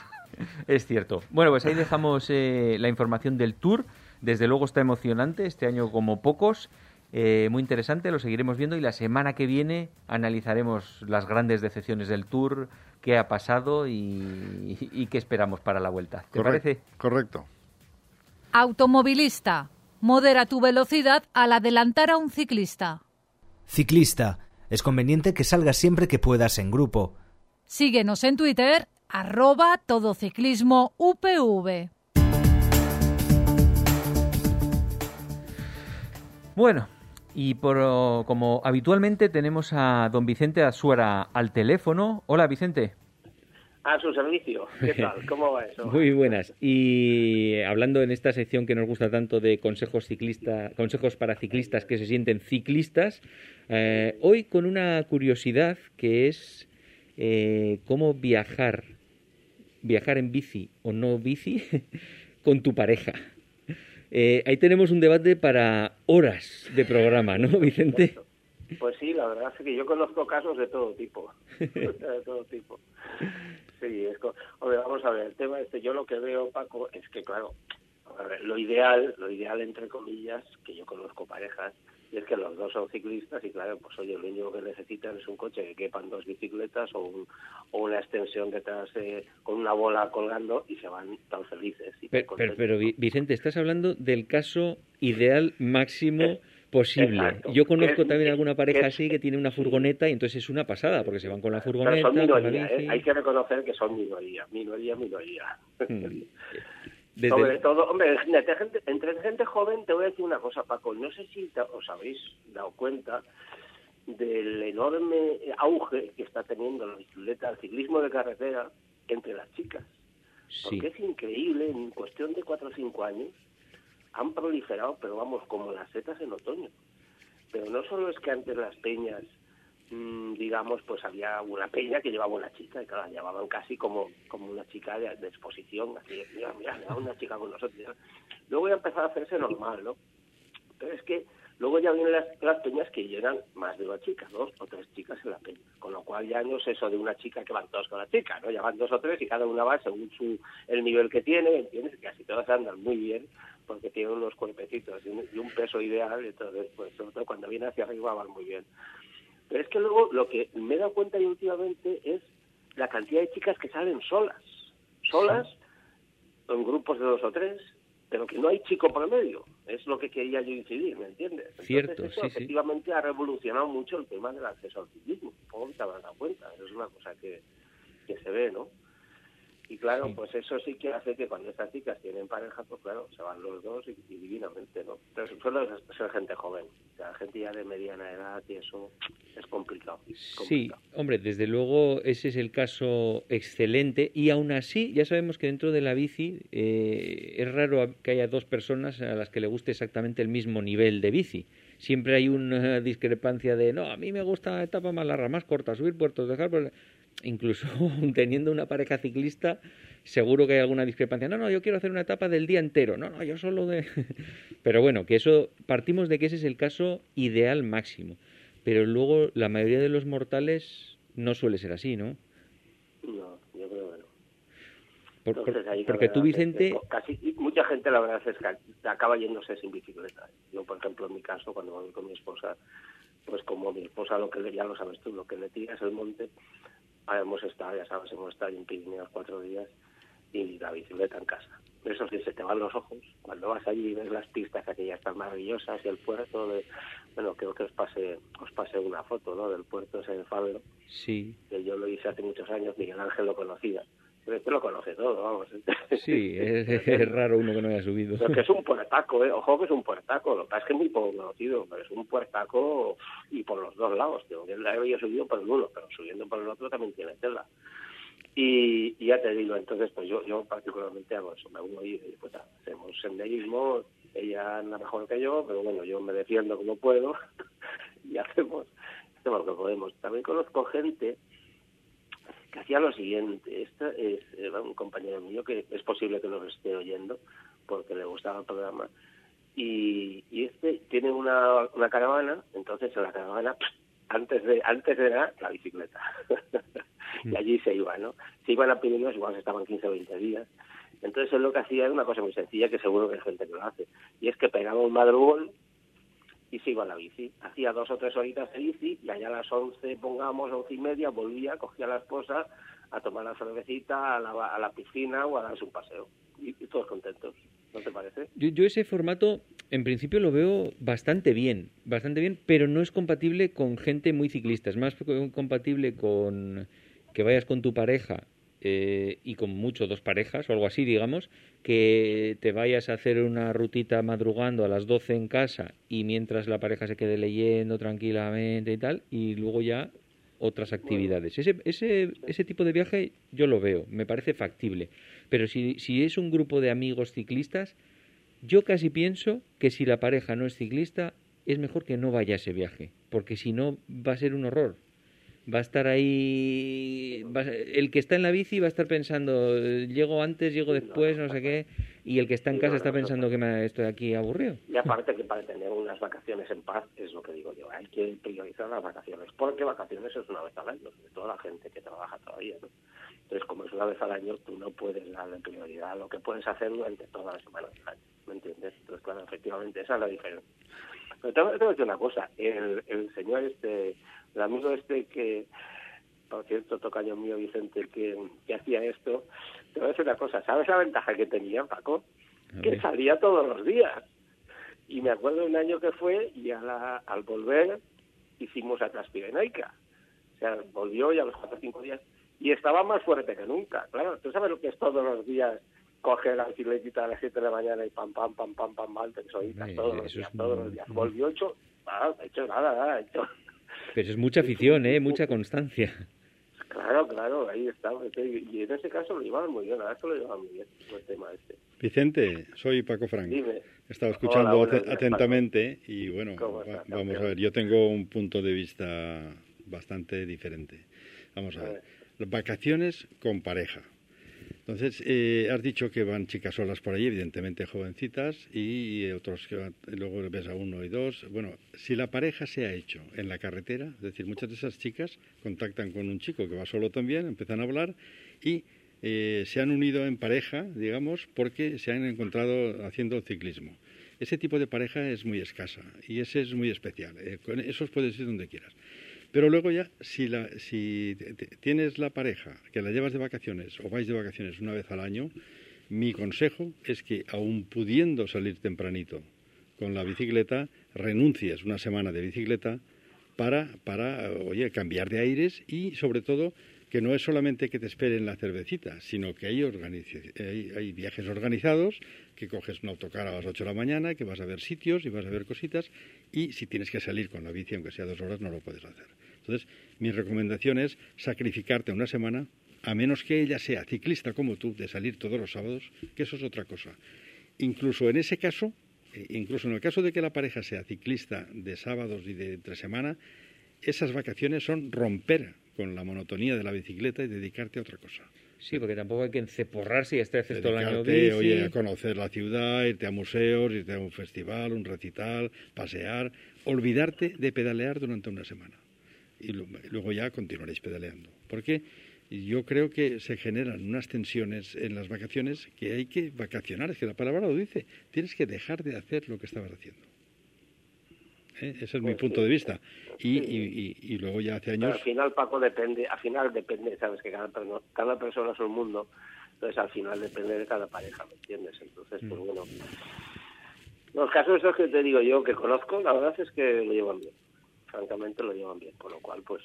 Es cierto. Bueno, pues ahí dejamos eh, la información del Tour. Desde luego está emocionante, este año como pocos. Eh, muy interesante, lo seguiremos viendo y la semana que viene analizaremos las grandes decepciones del Tour, qué ha pasado y, qué esperamos para la vuelta. ¿Te parece? Correcto. Automovilista, modera tu velocidad al adelantar a un ciclista. Ciclista, es conveniente que salgas siempre que puedas en grupo. Síguenos en Twitter, arroba todociclismo UPV. Bueno, y por, como habitualmente tenemos a don Vicente Azuara al teléfono. Hola, Vicente. A su servicio. ¿Qué tal? ¿Cómo va eso? Muy buenas. Y hablando en esta sección que nos gusta tanto de consejos ciclistas, consejos para ciclistas que se sienten ciclistas, eh, hoy con una curiosidad que es eh, cómo viajar, viajar en bici o no bici con tu pareja. Eh, ahí tenemos un debate para horas de programa, ¿no, Vicente? Pues sí, la verdad es que yo conozco casos de todo tipo, de todo tipo. Sí, es vamos a ver, el tema este, yo lo que veo, Paco, es que claro, lo ideal, lo ideal entre comillas, que yo conozco parejas, y es que los dos son ciclistas y claro, pues oye, lo único que necesitan es un coche que quepan dos bicicletas o, o una extensión detrás eh, con una bola colgando y se van tan felices. pero, Vicente, estás hablando del caso ideal máximo posible. Yo conozco también alguna pareja así que tiene una furgoneta y entonces es una pasada porque se van con la furgoneta. ¿eh? Hay que reconocer que son minoría, minoría, minoría. Sobre todo, hombre, entre gente, joven te voy a decir una cosa, Paco. No sé si os habéis dado cuenta del enorme auge que está teniendo la bicicleta, el ciclismo de carretera entre las chicas. Porque es increíble, en cuestión de cuatro o cinco años han proliferado, pero vamos, como las setas en otoño. Pero no solo es que antes las peñas digamos, pues había una peña que llevaba una chica y claro, la llevaban casi como, como una chica de, exposición, así, mira, mira, una chica con nosotros. Luego ya empezó a hacerse normal, ¿no? Pero es que luego ya vienen las, peñas que llenan más de una chica, dos o tres chicas en la peña, con lo cual ya no es eso de una chica que van todos con la chica, ¿no? Ya dos o tres y cada una va según su, el nivel que tiene, ¿entiendes? Casi todas andan muy bien porque tienen unos cuerpecitos y un, y un peso ideal, entonces, pues, sobre todo cuando viene hacia arriba van muy bien. Pero es que luego lo que me he dado cuenta últimamente es la cantidad de chicas que salen solas, solas, en grupos de dos o tres, pero que no hay chico por medio. Es lo que quería yo incidir, ¿me entiendes? Cierto, eso sí, efectivamente ha revolucionado mucho el tema del acceso al ciclismo. Supongo te habrás dado cuenta. es una cosa que, que se ve, ¿no? Y claro, pues eso sí que hace que cuando estas chicas tienen pareja, pues claro, se van los dos y, divinamente, ¿no? Pero suele ser gente joven, o sea, gente ya de mediana edad y eso es complicado, Sí, hombre, desde luego ese es el caso excelente y aún así ya sabemos que dentro de la bici eh, es raro que haya dos personas a las que le guste exactamente el mismo nivel de bici. Siempre hay una discrepancia de no, a mí me gusta etapa más larga, más corta, subir puertos, dejar incluso teniendo una pareja ciclista, seguro que hay alguna discrepancia. No, no, yo quiero hacer una etapa del día entero. No, no, yo solo de... Pero bueno, que eso, partimos de que ese es el caso ideal máximo. Pero luego la mayoría de los mortales no suele ser así, ¿no? No, yo creo que no. porque tú, Vicente... casi, mucha gente, la verdad es que acaba yéndose sin bicicleta. Yo, por ejemplo, en mi caso, cuando voy con mi esposa, pues como mi esposa, lo que le, ya lo sabes tú, lo que le tira es el monte, hemos estado, ya sabes, hemos estado en Pirineos cuatro días y la bicicleta en casa. Eso sí, se te van los ojos. Cuando vas allí y ves las pistas aquellas tan maravillosas y el puerto de... Bueno, creo que os pase, os pase una foto, ¿no? Del puerto ese de Fabio. Sí. Que yo lo hice hace muchos años, Miguel Ángel lo conocía. Pero este lo conoce todo, vamos. Sí, es, raro uno que no haya subido. Pero que es un puertaco, ¿eh? Ojo que es un puertaco. Lo que pasa es que es muy poco conocido, pero es un puertaco y por los dos lados. Yo la había subido por el uno, pero subiendo por el otro también tiene tela. Y, ya te digo, entonces, pues yo, yo particularmente hago eso. Me uno y pues hacemos senderismo. Ella anda mejor que yo, pero bueno, yo me defiendo como puedo y hacemos, hacemos lo que podemos. También conozco gente hacía lo siguiente. Este es un compañero mío que es posible que lo esté oyendo porque le gustaba el programa. Y, y este tiene una, una caravana, entonces en la caravana, antes de antes era la bicicleta. y mm. allí se iba, ¿no? Se iban a Pirineos, igual se estaban 15 o 20 días. Entonces él lo que hacía era una cosa muy sencilla, que seguro que hay gente que lo hace. Y es que pegaba un madrugón y se iba a la bici. Hacía dos o tres horitas de bici y allá a las once, pongamos, once y media, volvía, cogía a la esposa a tomar la cervecita, a la, a la piscina o a darse un paseo. Y, todos contentos. ¿No te parece? Yo, yo, ese formato, en principio, lo veo bastante bien, bastante bien, pero no es compatible con gente muy ciclista. Es más compatible con que vayas con tu pareja eh, y con mucho dos parejas o algo así, digamos, que te vayas a hacer una rutita madrugando a las 12 en casa y mientras la pareja se quede leyendo tranquilamente y tal, y luego ya otras actividades. Ese, ese, ese tipo de viaje yo lo veo, me parece factible. Pero si, si es un grupo de amigos ciclistas, yo casi pienso que si la pareja no es ciclista, es mejor que no vaya a ese viaje, porque si no va a ser un horror va a estar ahí, el que está en la bici va a estar pensando, llego antes, llego después, no sé qué, y el que está en casa está pensando que me estoy aquí aburrido. Y aparte que para tener unas vacaciones en paz, es lo que digo yo, hay que priorizar las vacaciones, porque vacaciones es una vez al año, de toda la gente que trabaja todavía, ¿no? Entonces, como es una vez al año, tú no puedes darle prioridad a lo que puedes hacer durante toda la semana del año, ¿me entiendes? Entonces, claro, efectivamente, esa es la diferencia. Pero te voy a decir una cosa, el, el señor este el amigo este que, por cierto, tocaño mío Vicente, que, que hacía esto, te voy a decir una cosa, ¿sabes la ventaja que tenía, Paco? Que salía todos los días. Y me acuerdo un año que fue y a la, al volver hicimos a Transpirenaica. O sea, volvió y a los cuatro o cinco días y estaba más fuerte que nunca. Claro, tú sabes lo que es todos los días coge la bicicletita a las siete de la mañana y pam, pam, pam, pam, pam, pam, te todos los días, todos los días. Volvió hecho, nada, hecho nada, nada, hecho pero es mucha afición, ¿eh? Mucha constancia. Claro, claro, ahí está. Y en ese caso lo llevaban muy bien, a esto lo llevaban muy bien, el tema este. Vicente, soy Paco Frank. He estado escuchando atentamente y bueno, vamos a ver, yo tengo un punto de vista bastante diferente. Vamos a ver. Vacaciones con pareja. Entonces, eh, has dicho que van chicas solas por allí, evidentemente jovencitas, y otros que luego ves a uno y dos. Bueno, si la pareja se ha hecho en la carretera, es decir, muchas de esas chicas contactan con un chico que va solo también, empiezan a hablar y eh, se han unido en pareja, digamos, porque se han encontrado haciendo ciclismo. Ese tipo de pareja es muy escasa y ese es muy especial. Eh, con esos puedes ir donde quieras. Pero luego ya, si, la, si tienes la pareja, que la llevas de vacaciones o vais de vacaciones una vez al año, Mi consejo es que, aun pudiendo salir tempranito con la bicicleta, renuncies una semana de bicicleta para, para oye, cambiar de aires y, sobre todo, que no es solamente que te esperen la cervecita, sino que hay, hay, viajes organizados, que coges un autocar a las 8 de la mañana, que vas a ver sitios y vas a ver cositas, y si tienes que salir con la bici, aunque sea dos horas, no lo puedes hacer. Entonces, mi recomendación es sacrificarte una semana, a menos que ella sea ciclista como tú, de salir todos los sábados, que eso es otra cosa. Incluso en ese caso, eh, incluso en el caso de que la pareja sea ciclista de sábados y de entre semana, esas vacaciones son romper con la monotonía de la bicicleta y dedicarte a otra cosa. Sí, porque tampoco hay que enceporrarse y estar todo el año bici. Oye, a conocer la ciudad, irte a museos, irte a un festival, un recital, pasear, olvidarte de pedalear durante una semana. Y luego ya continuaréis pedaleando. Porque yo creo que se generan unas tensiones en las vacaciones que hay que vacacionar, es que la palabra lo dice, tienes que dejar de hacer lo que estabas haciendo. ¿eh? Ese es mi pues punto de vista. Y, y, y, luego ya hace años... al final, Paco, depende, al final depende, sabes que cada, cada persona es un mundo, entonces al final depende de cada pareja, ¿me entiendes? Entonces, pues mm. bueno... Los casos esos que te digo yo que conozco, la verdad es que lo llevan bien. Francamente lo llevan bien, por lo cual, pues,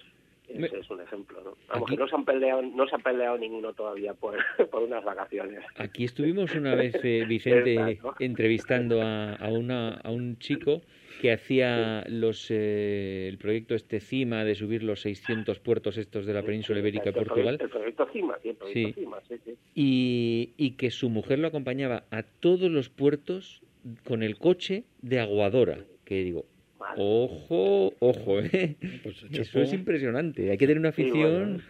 ese es un ejemplo, ¿no? Vamos, que no se han peleado, no se ha peleado ninguno todavía por, por unas vacaciones. Aquí estuvimos una vez, eh, Vicente, entrevistando a, a, una, a un chico que hacía los, eh, el proyecto este CIMA de subir los 600 puertos estos de la península ibérica y Portugal. El proyecto CIMA, sí, el proyecto CIMA, sí, sí. Y, y que su mujer lo acompañaba a todos los puertos con el coche de aguadora, que digo, Ojo, ojo, ¿eh? Pues eso es impresionante. Hay que tener una afición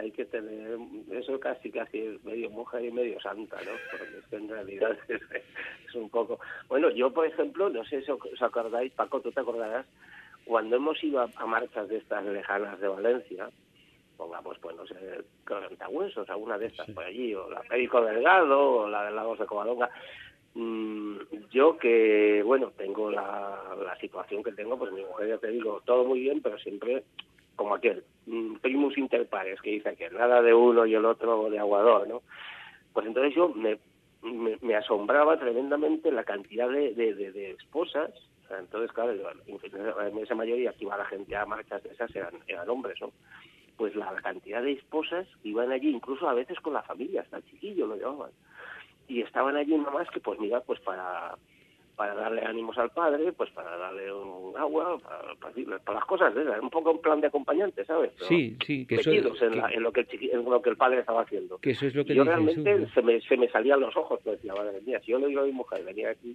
hay que tener eso casi casi medio mujer y medio santa, ¿no? Porque en realidad es, un poco... Bueno, yo, por ejemplo, no sé si os acordáis, Paco, tú te acordarás, cuando hemos ido a, marchas de estas lejanas de Valencia, pongamos, pues no sé, Huesos, alguna de estas por allí, o la Perico Delgado, o la de Lagos de Covadonga, yo que, bueno, tengo la, situación que tengo, pues mi mujer, ya te digo, todo muy bien, pero siempre como aquel, mm, primus inter pares, que dice que nada de uno y el otro de aguador, ¿no? Pues entonces yo me, asombraba tremendamente la cantidad de, de, esposas, entonces claro, en esa mayoría que iba la gente a marchas de esas eran, eran hombres, ¿no? Pues la cantidad de esposas iban allí, incluso a veces con la familia, hasta el chiquillo lo llevaban. Y estaban allí más que, pues mira, pues para para darle ánimos al padre, pues para darle un agua, para, para, las cosas de un poco un plan de acompañante, ¿sabes? sí, sí, que eso en, en, lo que el en lo que el padre estaba haciendo. Que eso es lo que yo realmente se, me, se me salían los ojos, pues decía, madre mía, si yo le digo a mi mujer, venía aquí,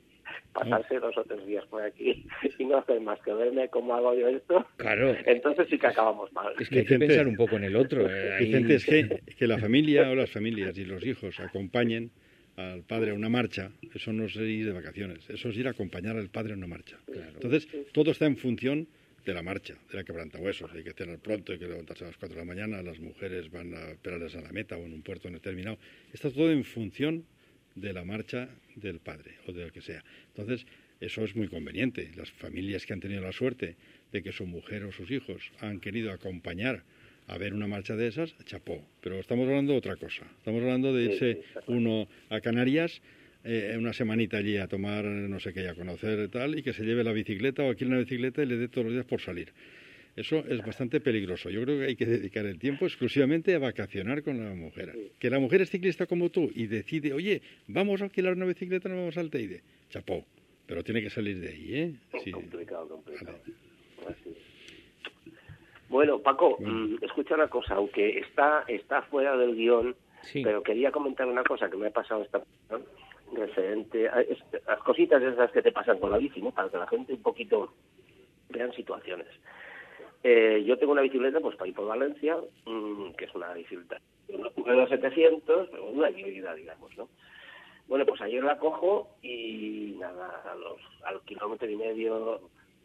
pasarse dos o tres días por aquí y no hacer más que verme cómo hago yo esto, claro. entonces sí que acabamos mal. Es que hay que pensar un poco en el otro. Eh, Vicente, es que, que la familia o las familias y los hijos acompañen al padre a una marcha, eso no es ir de vacaciones, eso es ir a acompañar al padre a una marcha. Entonces, todo está en función de la marcha, de la quebrantahuesos. Hay que cenar pronto, hay que levantarse a las 4 de la mañana, las mujeres van a esperarles a la meta o en un puerto determinado. Está todo en función de la marcha del padre o del que sea. Entonces, eso es muy conveniente. Las familias que han tenido la suerte de que su mujer o sus hijos han querido acompañar a ver una marcha de esas, chapó. Pero estamos hablando de otra cosa. Estamos hablando de irse uno a Canarias eh, una semanita allí a tomar no sé qué, a conocer tal, y que se lleve la bicicleta o aquí una bicicleta y le dé todos los días por salir. Eso es bastante peligroso. Yo creo que hay que dedicar el tiempo exclusivamente a vacacionar con la mujer. Que la mujer es ciclista como tú y decide, oye, vamos a alquilar una bicicleta, no vamos al Teide. Chapó. Pero tiene que salir de ahí, ¿eh? Sí. Complicado, complicado. Bueno, Paco, mm, escucha una cosa, aunque está, está fuera del guion, pero quería comentar una cosa que me ha pasado esta referente a, las cositas esas que te pasan con la bici, ¿no? Para que la gente un poquito vean situaciones. Eh, yo tengo una bicicleta pues para ir por Valencia, mm, que es una bicicleta de 700, pero una híbrida, digamos, ¿no? Bueno, pues ayer la cojo y nada, a los, al kilómetro y medio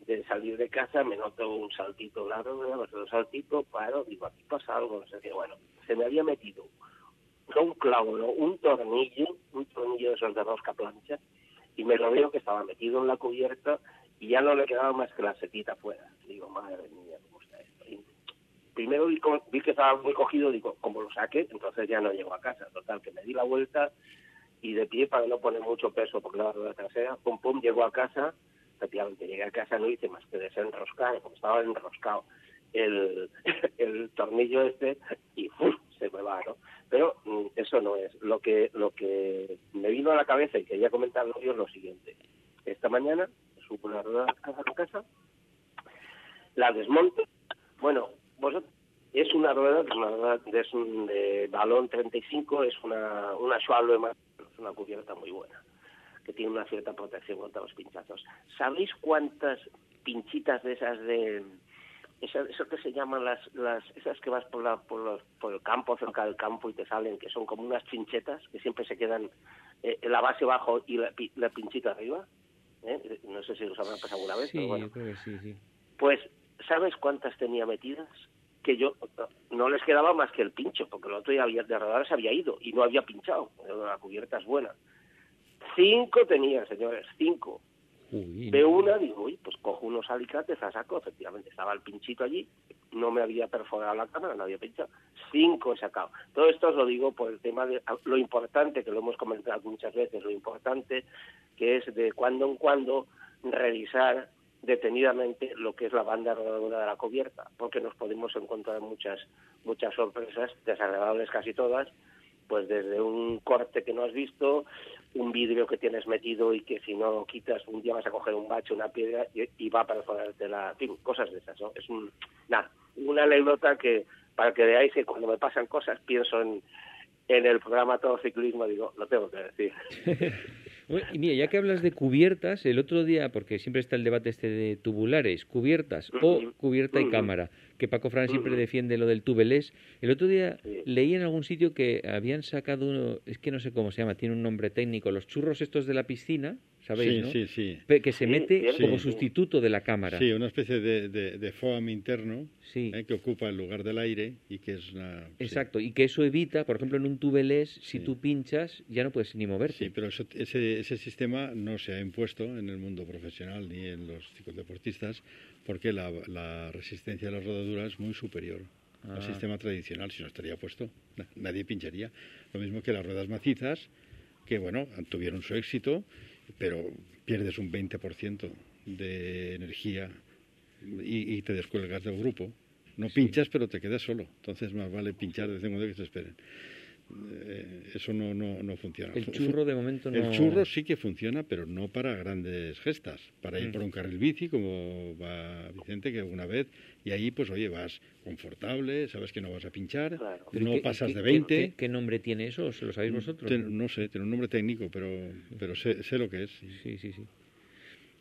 de salir de casa me noto un saltito largo, un saltito, paro, digo, aquí pasa algo, no sé qué, bueno, se me había metido, no un clavo, no, un tornillo, un tornillo de esos de rosca plancha, y me lo veo que estaba metido en la cubierta y ya no le quedaba más que la setita fuera. Digo, madre mía, ¿cómo está esto? primero vi, que estaba muy cogido, digo, como lo saque, entonces ya no llego a casa. Total, que me di la vuelta y de pie para no poner mucho peso porque la rueda trasera, pum pum, llego a casa, efectivamente llegué a casa, no hice más que desenroscar, como estaba enroscado el, el tornillo este y se me va, ¿no? Pero mm, eso no es. Lo que, lo que me vino a la cabeza y quería comentarlo yo es lo siguiente. Esta mañana subo la rueda a casa, la desmonto. Bueno, vosotros es una rueda, es una rueda de, de balón 35, es una, una Schwalbe, es una cubierta muy buena, que tiene una cierta protección contra los pinchazos. ¿Sabéis cuántas pinchitas de esas de... Esas, eso que se llaman las, las esas que vas por, la, por, los, por el campo, cerca del campo y te salen, que son como unas chinchetas que siempre se quedan eh, la base abajo y la, la pinchita arriba. ¿eh? No sé si los habrán pasado alguna vez. Sí, yo creo que sí, sí. Pues, ¿sabes cuántas tenía metidas? que yo no les quedaba más que el pincho, porque el otro ya había, de radares había ido y no había pinchado. La cubierta es buena. Cinco tenía, señores, cinco. de una, digo, uy, pues cojo unos alicates a saco, efectivamente, estaba el pinchito allí, no me había perforado la cámara, no había pinchado, cinco he sacado. Todo esto os lo digo por el tema de lo importante, que lo hemos comentado muchas veces, lo importante que es de cuando en cuando revisar detenidamente lo que es la banda rodadora de la cubierta, porque nos podemos encontrar muchas muchas sorpresas, desagradables casi todas, pues desde un corte que no has visto, un vidrio que tienes metido y que si no lo quitas un día vas a coger un bache, una piedra y, va para ponerte la... Cosas de esas, ¿no? Es un, nada, una anécdota que para que veáis que cuando me pasan cosas pienso en, en el programa Todo Ciclismo, digo, lo tengo que decir. y mira, ya que hablas de cubiertas, el otro día, porque siempre está el debate este de tubulares, cubiertas o cubierta y cámara, que Paco Fran siempre defiende lo del tubelés. El otro día leí en algún sitio que habían sacado uno, es que no sé cómo se llama, tiene un nombre técnico, los churros estos de la piscina, ¿sabéis? Sí, sí, sí. Que se mete como sustituto de la cámara. Sí, una especie de, de, foam interno ¿eh? que ocupa el lugar del aire y que es una... Exacto, y que eso evita, por ejemplo, en un tubelés, si tú pinchas, ya no puedes ni moverte. Sí, pero ese, ese sistema no se ha impuesto en el mundo profesional ni en los ciclodeportistas porque la, la resistencia de las rodaduras es muy superior al ah. sistema tradicional, si no estaría puesto, nadie pincharía. Lo mismo que las ruedas macizas, que bueno, tuvieron su éxito, pero pierdes un 20% de energía y, te descuelgas del grupo. No pinchas, pero te quedas solo. Entonces más vale pinchar de vez en cuando que se esperen. Eh, eso no, no, no, funciona. El churro de momento no... El churro sí que funciona, pero no para grandes gestas. Para ir mm. por un carril bici, como va Vicente, que una vez, y ahí pues oye, vas confortable, sabes que no vas a pinchar, no pasas de 20. Qué, nombre tiene eso? ¿Se lo sabéis vosotros? no sé, tiene un nombre técnico, pero, pero sé, sé lo que es. Sí, sí, sí.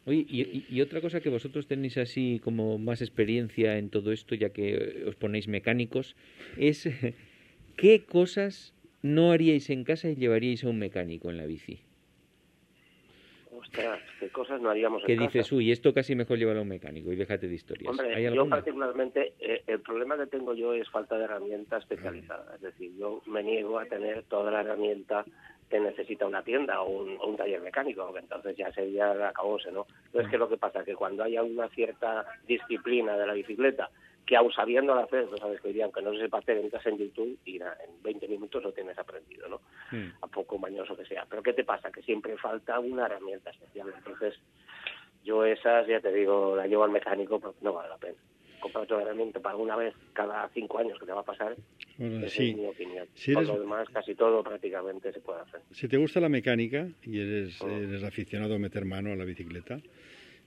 Oye, y, y, otra cosa que vosotros tenéis así como más experiencia en todo esto, ya que os ponéis mecánicos, es qué cosas no haríais en casa y llevaríais a un mecánico en la bici? Ostras, qué cosas no haríamos en casa. ¿Qué dices, uy, esto casi mejor llevarlo a un mecánico y déjate de historias? Hombre, yo particularmente, eh, el problema que tengo yo es falta de herramienta especializada. Es decir, yo me niego a tener toda la herramienta que necesita una tienda o un, taller mecánico, porque entonces ya sería acabose, ¿no? Entonces, ¿qué es lo que pasa? Que cuando haya una cierta disciplina de la bicicleta que aún sabiendo hacer, no sabes que dirían que no se sepa hacer, entras en YouTube y en 20 minutos lo tienes aprendido, ¿no? Hmm. A poco mañoso que sea. Pero ¿qué te pasa? Que siempre falta una herramienta especial. Entonces, yo esas, ya te digo, la llevo al mecánico porque no vale la pena. Comprar otra herramienta para una vez cada cinco años que te va a pasar, bueno, sí. es mi opinión. Si Por lo demás, casi todo prácticamente se puede hacer. Si te gusta la mecánica y eres, oh. eres aficionado a meter mano a la bicicleta,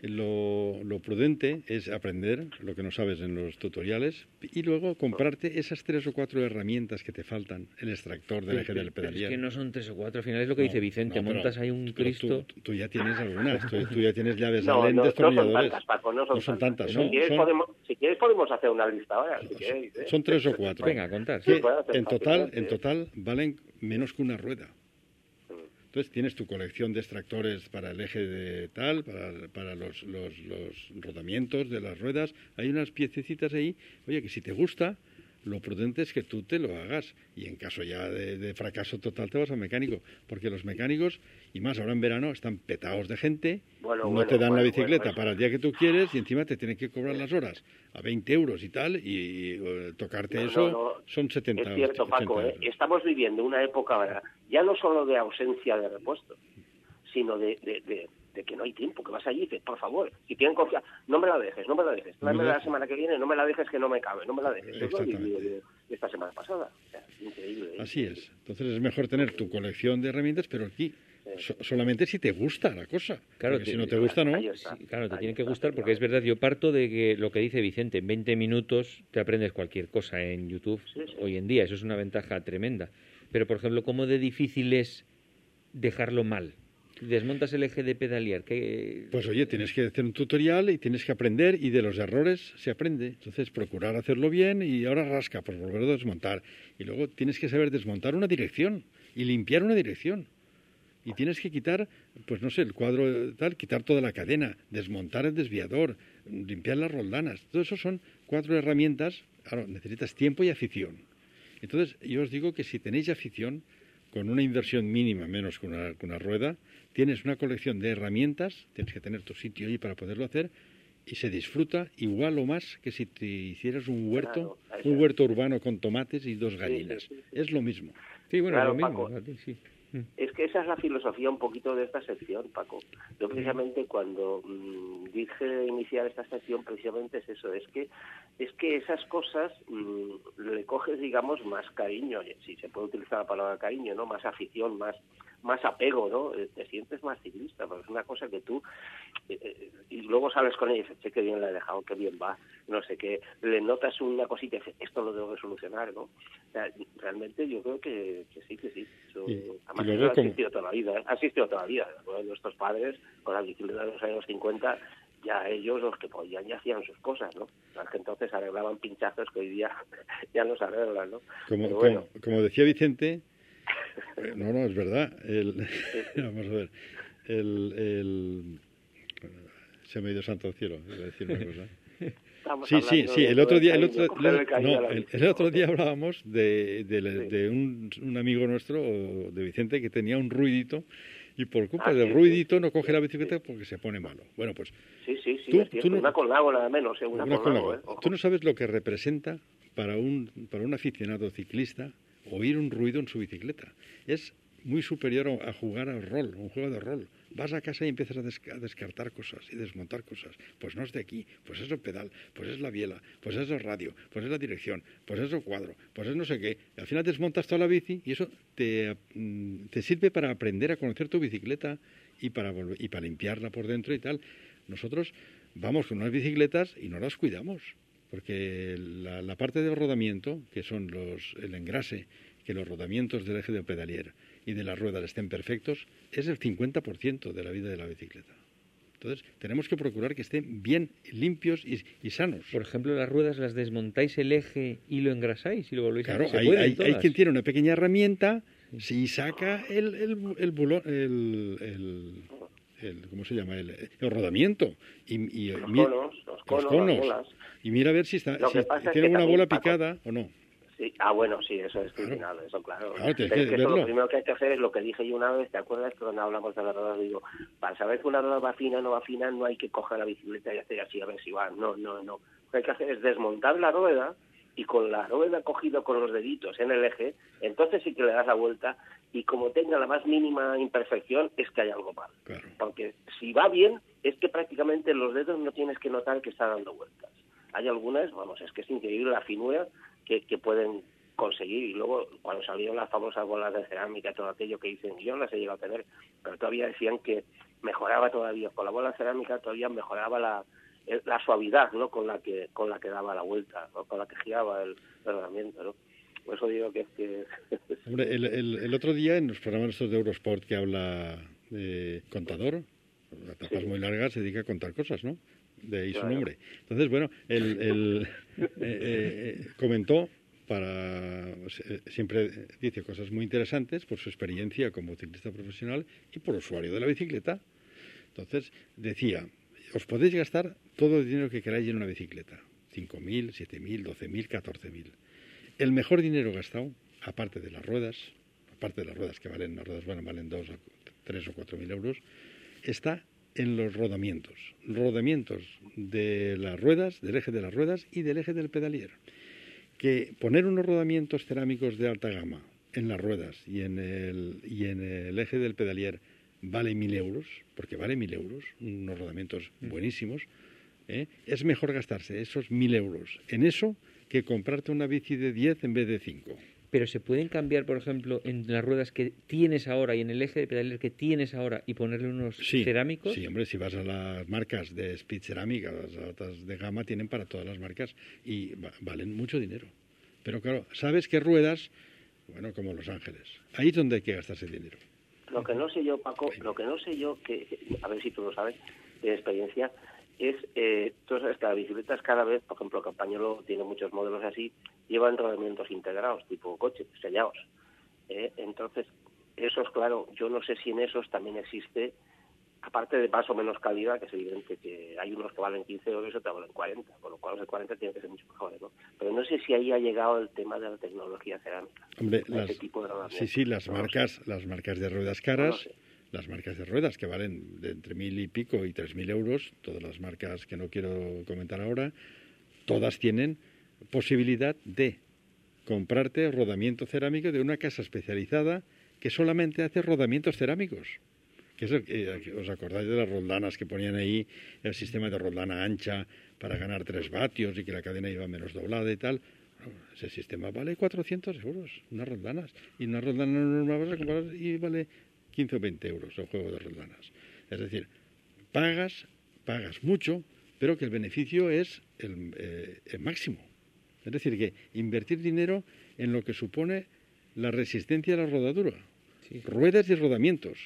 lo, prudente es aprender lo que no sabes en los tutoriales y luego comprarte esas tres o cuatro herramientas que te faltan, el extractor del eje del pedalier. Es que no son tres o cuatro, al final es lo que dice Vicente, montas ahí un Cristo. Tú, ya tienes algunas, tú, ya tienes llaves no, Allen, no, destornilladores. No son tantas, no son, si, quieres podemos, si, quieres podemos, hacer una lista ahora. Si ¿eh? Son tres o cuatro. Venga, contar. en, total, en total valen menos que una rueda. Entonces tienes tu colección de extractores para el eje de tal, para, para los, los, los, rodamientos de las ruedas. Hay unas piececitas ahí, oye, que si te gusta, lo prudente es que tú te lo hagas y en caso ya de, fracaso total te vas al mecánico, porque los mecánicos, y más ahora en verano, están petados de gente, no te dan la bicicleta para el día que tú quieres y encima te tienen que cobrar las horas a 20 euros y tal, y, tocarte eso son 70 Es cierto, Paco, ¿eh? estamos viviendo una época ahora, ya no solo de ausencia de repuesto, sino de de que no hay tiempo, que vas allí y dices, por favor, si tienen confianza, no me la dejes, no me la dejes, tráeme la semana que viene, no me la dejes que no me cabe, no me la dejes. Eso de, esta semana pasada. increíble. ¿eh? Así es. Entonces es mejor tener tu colección de herramientas, pero aquí solamente si te gusta la cosa. Claro, si no te gusta, no. claro, te tiene que gustar porque es verdad, yo parto de que lo que dice Vicente, en 20 minutos te aprendes cualquier cosa en YouTube hoy en día, eso es una ventaja tremenda. Pero, por ejemplo, ¿cómo de difícil es dejarlo mal? Desmontas el eje de pedalear, que... Pues oye, tienes que hacer un tutorial y tienes que aprender y de los errores se aprende. Entonces, procurar hacerlo bien y ahora rasca, pues volver a desmontar. Y luego tienes que saber desmontar una dirección y limpiar una dirección. Y tienes que quitar, pues no sé, el cuadro tal, quitar toda la cadena, desmontar el desviador, limpiar las roldanas. Todo eso son cuatro herramientas. Claro, necesitas tiempo y afición. Entonces, yo os digo que si tenéis afición, con una inversión mínima, menos que una, una rueda, tienes una colección de herramientas, tienes que tener tu sitio allí para poderlo hacer, y se disfruta igual o más que si te hicieras un huerto, un huerto urbano con tomates y dos gallinas. es lo mismo. Sí, bueno, lo mismo. Es que esa es la filosofía un poquito de esta sección, Paco. Yo precisamente cuando mm, dije iniciar esta sección precisamente es eso, es que es que esas cosas mm, le coges digamos más cariño, si se puede utilizar la palabra cariño, no, más afición, más más apego, ¿no? Eh, te sientes más ciclista, porque es una cosa que tú eh, eh, y luego sales con ella y dices, che, qué bien la he dejado, qué bien va, no sé qué, le notas una cosita y dices, esto lo tengo que solucionar, ¿no? realmente yo creo que, sí, que sí. Eso, ha asistido toda la vida, ha asistido toda la vida. Nuestros padres, con la bicicleta de los años 50, ya ellos los que podían ya hacían sus cosas, ¿no? Las que entonces arreglaban pinchazos que hoy día ya no se arreglan, ¿no? Como, como, decía Vicente, eh, no, no, es verdad. El, vamos a ver. El, el, se me ha ido santo al cielo, voy a decir una cosa. sí, sí, sí. El otro día, el otro, no, el, otro día hablábamos de, de, un, un, amigo nuestro, de Vicente, que tenía un ruidito y por culpa ah, del ruidito no coge la bicicleta porque se pone malo. Bueno, pues. Sí, sí, sí. Tú, no, una con lago nada menos, ¿eh? una, con lago. ¿eh? Tú no sabes lo que representa para un, para un aficionado ciclista oír un ruido en su bicicleta. Es muy superior a jugar al rol, un juego de rol. Vas a casa y empiezas a, descartar cosas y desmontar cosas. Pues no es de aquí, pues es el pedal, pues es la biela, pues es el radio, pues es la dirección, pues es el cuadro, pues es no sé qué. al final desmontas toda la bici y eso te, mm, te sirve para aprender a conocer tu bicicleta y para, y para limpiarla por dentro y tal. Nosotros vamos con unas bicicletas y no las cuidamos, porque la, la parte de rodamiento, que son los, el engrase, que los rodamientos del eje de pedalier y de las ruedas estén perfectos, es el 50% de la vida de la bicicleta. Entonces, tenemos que procurar que estén bien limpios y, sanos. Por ejemplo, las ruedas las desmontáis el eje y lo engrasáis y lo volvéis claro, a Claro, hay, hay, quien tiene una pequeña herramienta y saca el, el, el, el, ¿cómo se llama? El, rodamiento. Y, los, conos, los, conos, Y mira a ver si, está, si tiene una bola picada o no. Ah, bueno, sí, eso es criminal, eso claro. es que, eso lo primero que hay que hacer es lo que dije yo una vez, ¿te acuerdas? Que cuando hablamos de la rueda, digo, para saber que una rueda va fina o no va fina, no hay que coger la bicicleta y hacer así a ver si va. No, no, no. Lo que hay que hacer es desmontar la rueda y con la rueda cogido con los deditos en el eje, entonces sí que le das la vuelta y como tenga la más mínima imperfección es que hay algo mal. Porque si va bien es que prácticamente los dedos no tienes que notar que está dando vueltas. Hay algunas, vamos, es que es increíble la finura que, pueden conseguir. Y luego, cuando salieron las famosas bolas de cerámica, todo aquello que dicen, yo las he llegado a tener, pero todavía decían que mejoraba todavía, con la bola de cerámica todavía mejoraba la, la suavidad ¿no? con la que con la que daba la vuelta, con la que giraba el, herramienta. ¿no? Por eso digo que es que... Hombre, el, el, otro día en los programas de Eurosport que habla de contador, las tapas muy largas se dedica a contar cosas, ¿no? de ahí su nombre. Entonces, bueno, él, eh, eh, eh, comentó para siempre dice cosas muy interesantes por su experiencia como ciclista profesional y por usuario de la bicicleta. Entonces decía, os podéis gastar todo el dinero que queráis en una bicicleta, 5.000, 7.000, 12.000, 14.000. el mejor dinero gastado, aparte de las ruedas, aparte de las ruedas que valen, las ruedas bueno, valen dos, tres o cuatro mil euros, está en los rodamientos. Rodamientos de las ruedas, del eje de las ruedas y del eje del pedalier. Que poner unos rodamientos cerámicos de alta gama en las ruedas y en el, y en el eje del pedalier vale mil euros, porque vale mil euros, unos rodamientos buenísimos, ¿eh? es mejor gastarse esos mil euros en eso que comprarte una bici de 10 en vez de 5 pero se pueden cambiar, por ejemplo, en las ruedas que tienes ahora y en el eje de pedales que tienes ahora y ponerle unos cerámicos. Sí, hombre, si vas a las marcas de Speed Cerámica, las altas de gama tienen para todas las marcas y valen mucho dinero. Pero claro, ¿sabes qué ruedas? Bueno, como Los Ángeles. Ahí es donde hay que gastarse dinero. Lo que no sé yo, Paco, lo que no sé yo, que a ver si tú lo sabes, de experiencia, es, eh, tú sabes que las bicicletas cada vez, por ejemplo, Campañolo tiene muchos modelos así, llevan rodamientos integrados, tipo coche, sellados. ¿eh? entonces, esos, claro, yo no sé si en esos también existe, aparte de más o menos calidad, que es evidente que hay unos que valen 15 euros y otros valen 40, con lo cual los de 40 tienen que ser mucho mejores, ¿no? Pero no sé si ahí ha llegado el tema de la tecnología cerámica. Hombre, sí, sí, las marcas, las marcas de ruedas caras las marcas de ruedas que valen de entre mil y pico y tres mil euros, todas las marcas que no quiero comentar ahora, todas tienen posibilidad de comprarte rodamiento cerámico de una casa especializada que solamente hace rodamientos cerámicos. Que es el, ¿Os acordáis de las roldanas que ponían ahí, el sistema de roldana ancha para ganar tres vatios y que la cadena iba menos doblada y tal? ese sistema vale 400 euros, unas roldanas. Y una roldana normal vas a comprar y vale 15 o 20 euros el juego de roldanas. Es decir, pagas, pagas mucho, pero que el beneficio es eh, el, máximo. Es decir, que invertir dinero en lo que supone la resistencia a la rodadura. Ruedas y rodamientos.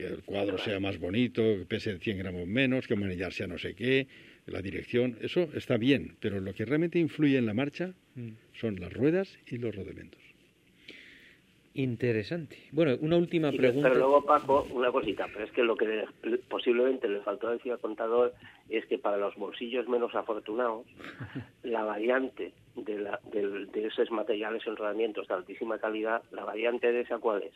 Que el cuadro sea más bonito, que pese 100 gramos menos, que manillar sea no sé qué, la dirección, eso está bien, pero lo que realmente influye en la marcha mm. son las ruedas y los rodamientos. Interesante. Bueno, una última pregunta. Pero luego, Paco, una cosita, pero es que lo que posiblemente le faltó decir al contador es que para los bolsillos menos afortunados, la variante de, la, de, esos materiales en rodamientos de altísima calidad, la variante de esa cuál es?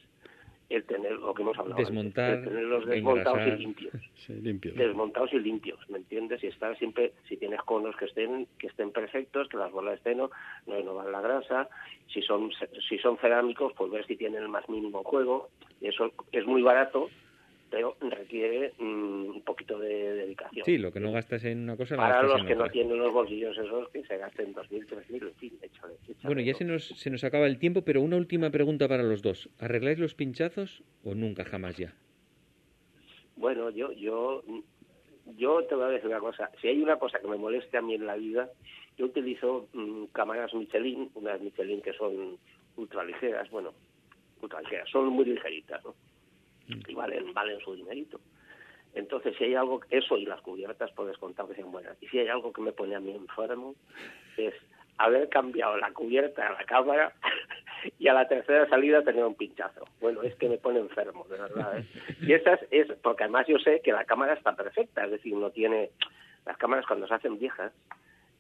El tener lo que hemos hablado desmontar tenerlos desmontados y limpios. Desmontados y limpios me entiendes y estar siempre si tienes conos que estén que estén perfectos que las bolas estén no no van la grasa. Si son si son cerámicos pues ver si tienen el más mínimo juego. Y eso es muy barato pero requiere mm, un poquito de dedicación. Sí, lo que no gastas en una cosa... Para los que no tienen los bolsillos esos, que se gasten 2.000, 3.000, en fin, échale, Bueno, ya se nos, se nos acaba el tiempo, pero una última pregunta para los dos. ¿Arregláis los pinchazos o nunca jamás ya? Bueno, yo, yo, yo te voy a decir una cosa. Si hay una cosa que me moleste a mí en la vida, yo utilizo mm, cámaras Michelin, unas Michelin que son ultraligeras, bueno, ultraligeras, son muy ligeritas, ¿no? Y valen, valen su dinerito. Entonces, si hay algo, eso y las cubiertas puedes contar que sean buenas. Y si hay algo que me pone a mí enfermo, es haber cambiado la cubierta a la cámara y a la tercera salida tener un pinchazo. Bueno, es que me pone enfermo, de verdad. ¿eh? Y esas es, porque además yo sé que la cámara está perfecta, es decir, no tiene, las cámaras cuando se hacen viejas,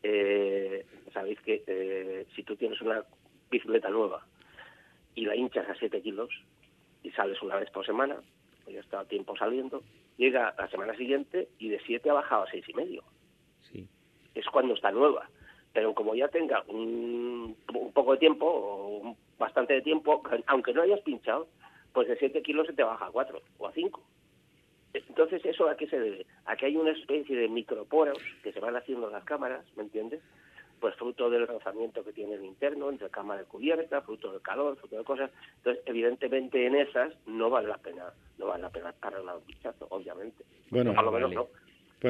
eh, sabéis que eh, si tú tienes una bicicleta nueva y la hinchas a 7 kilos, y sales una vez por semana, ya está tiempo saliendo, llega la semana siguiente y de 7 ha bajado a seis y medio. Sí. Es cuando está nueva. Pero como ya tenga un, poco de tiempo, o bastante de tiempo, aunque no hayas pinchado, pues de 7 kilos se te baja a 4 o a 5. Entonces, ¿eso a qué se debe? A que hay una especie de microporos que se van haciendo en las cámaras, ¿me entiendes? Pues fruto del rozamiento que tiene el interno, entre cámara de cubierta, fruto del calor, fruto de cosas. Entonces, evidentemente en esas no vale la pena, no vale la pena arreglar un pichazo, obviamente. Bueno, a lo menos no.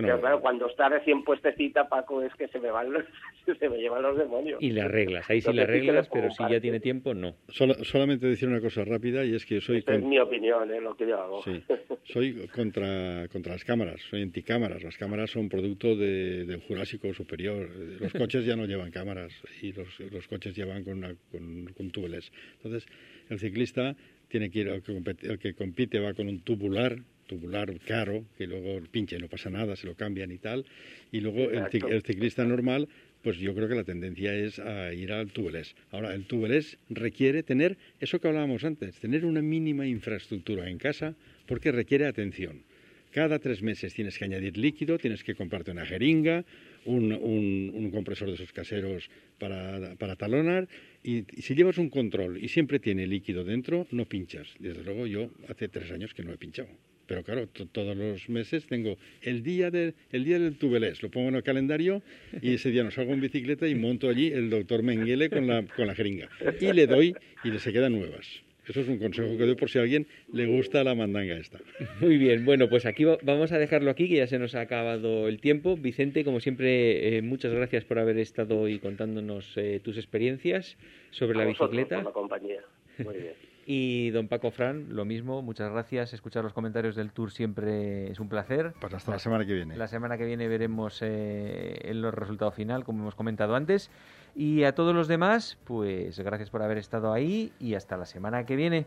Pero claro, cuando está recién puestecita, Paco, es que se me van los, se me llevan los demonios. Y le arreglas, ahí sí le arreglas, pero si ya tiene tiempo, no. solamente decir una cosa rápida y es que soy... es mi opinión, ¿eh? lo que yo hago. Sí. Soy contra, contra las cámaras, soy anticámaras. Las cámaras son producto de, del Jurásico Superior. Los coches ya no llevan cámaras y los, los coches llevan con, con, con túbeles. Entonces, el ciclista tiene que ir, el que, compite va con un tubular tubular caro, que luego pincha y no pasa nada, se lo cambian y tal. Y luego el, ciclista normal, pues yo creo que la tendencia es a ir al tubeless. Ahora, el tubeless requiere tener, eso que hablábamos antes, tener una mínima infraestructura en casa porque requiere atención. Cada tres meses tienes que añadir líquido, tienes que comprarte una jeringa, un, compresor de esos caseros para, talonar y, si llevas un control y siempre tiene líquido dentro, no pinchas. Desde luego yo hace tres años que no he pinchado. Pero claro, todos los meses tengo el día, de, el día del tubelés, lo pongo en el calendario y ese día nos salgo en bicicleta y monto allí el doctor Mengele con la, con la jeringa. Y le doy y le se quedan nuevas. Eso es un consejo que doy por si a alguien le gusta la mandanga esta. Muy bien, bueno, pues aquí vamos a dejarlo aquí, que ya se nos ha acabado el tiempo. Vicente, como siempre, eh, muchas gracias por haber estado hoy contándonos eh, tus experiencias sobre la bicicleta. Por la compañía. Muy bien. Y don Paco Fran, lo mismo, muchas gracias. Escuchar los comentarios del tour siempre es un placer. Pues hasta la semana que viene. La semana que viene veremos eh, el resultado final, como hemos comentado antes. Y a todos los demás, pues gracias por haber estado ahí y hasta la semana que viene.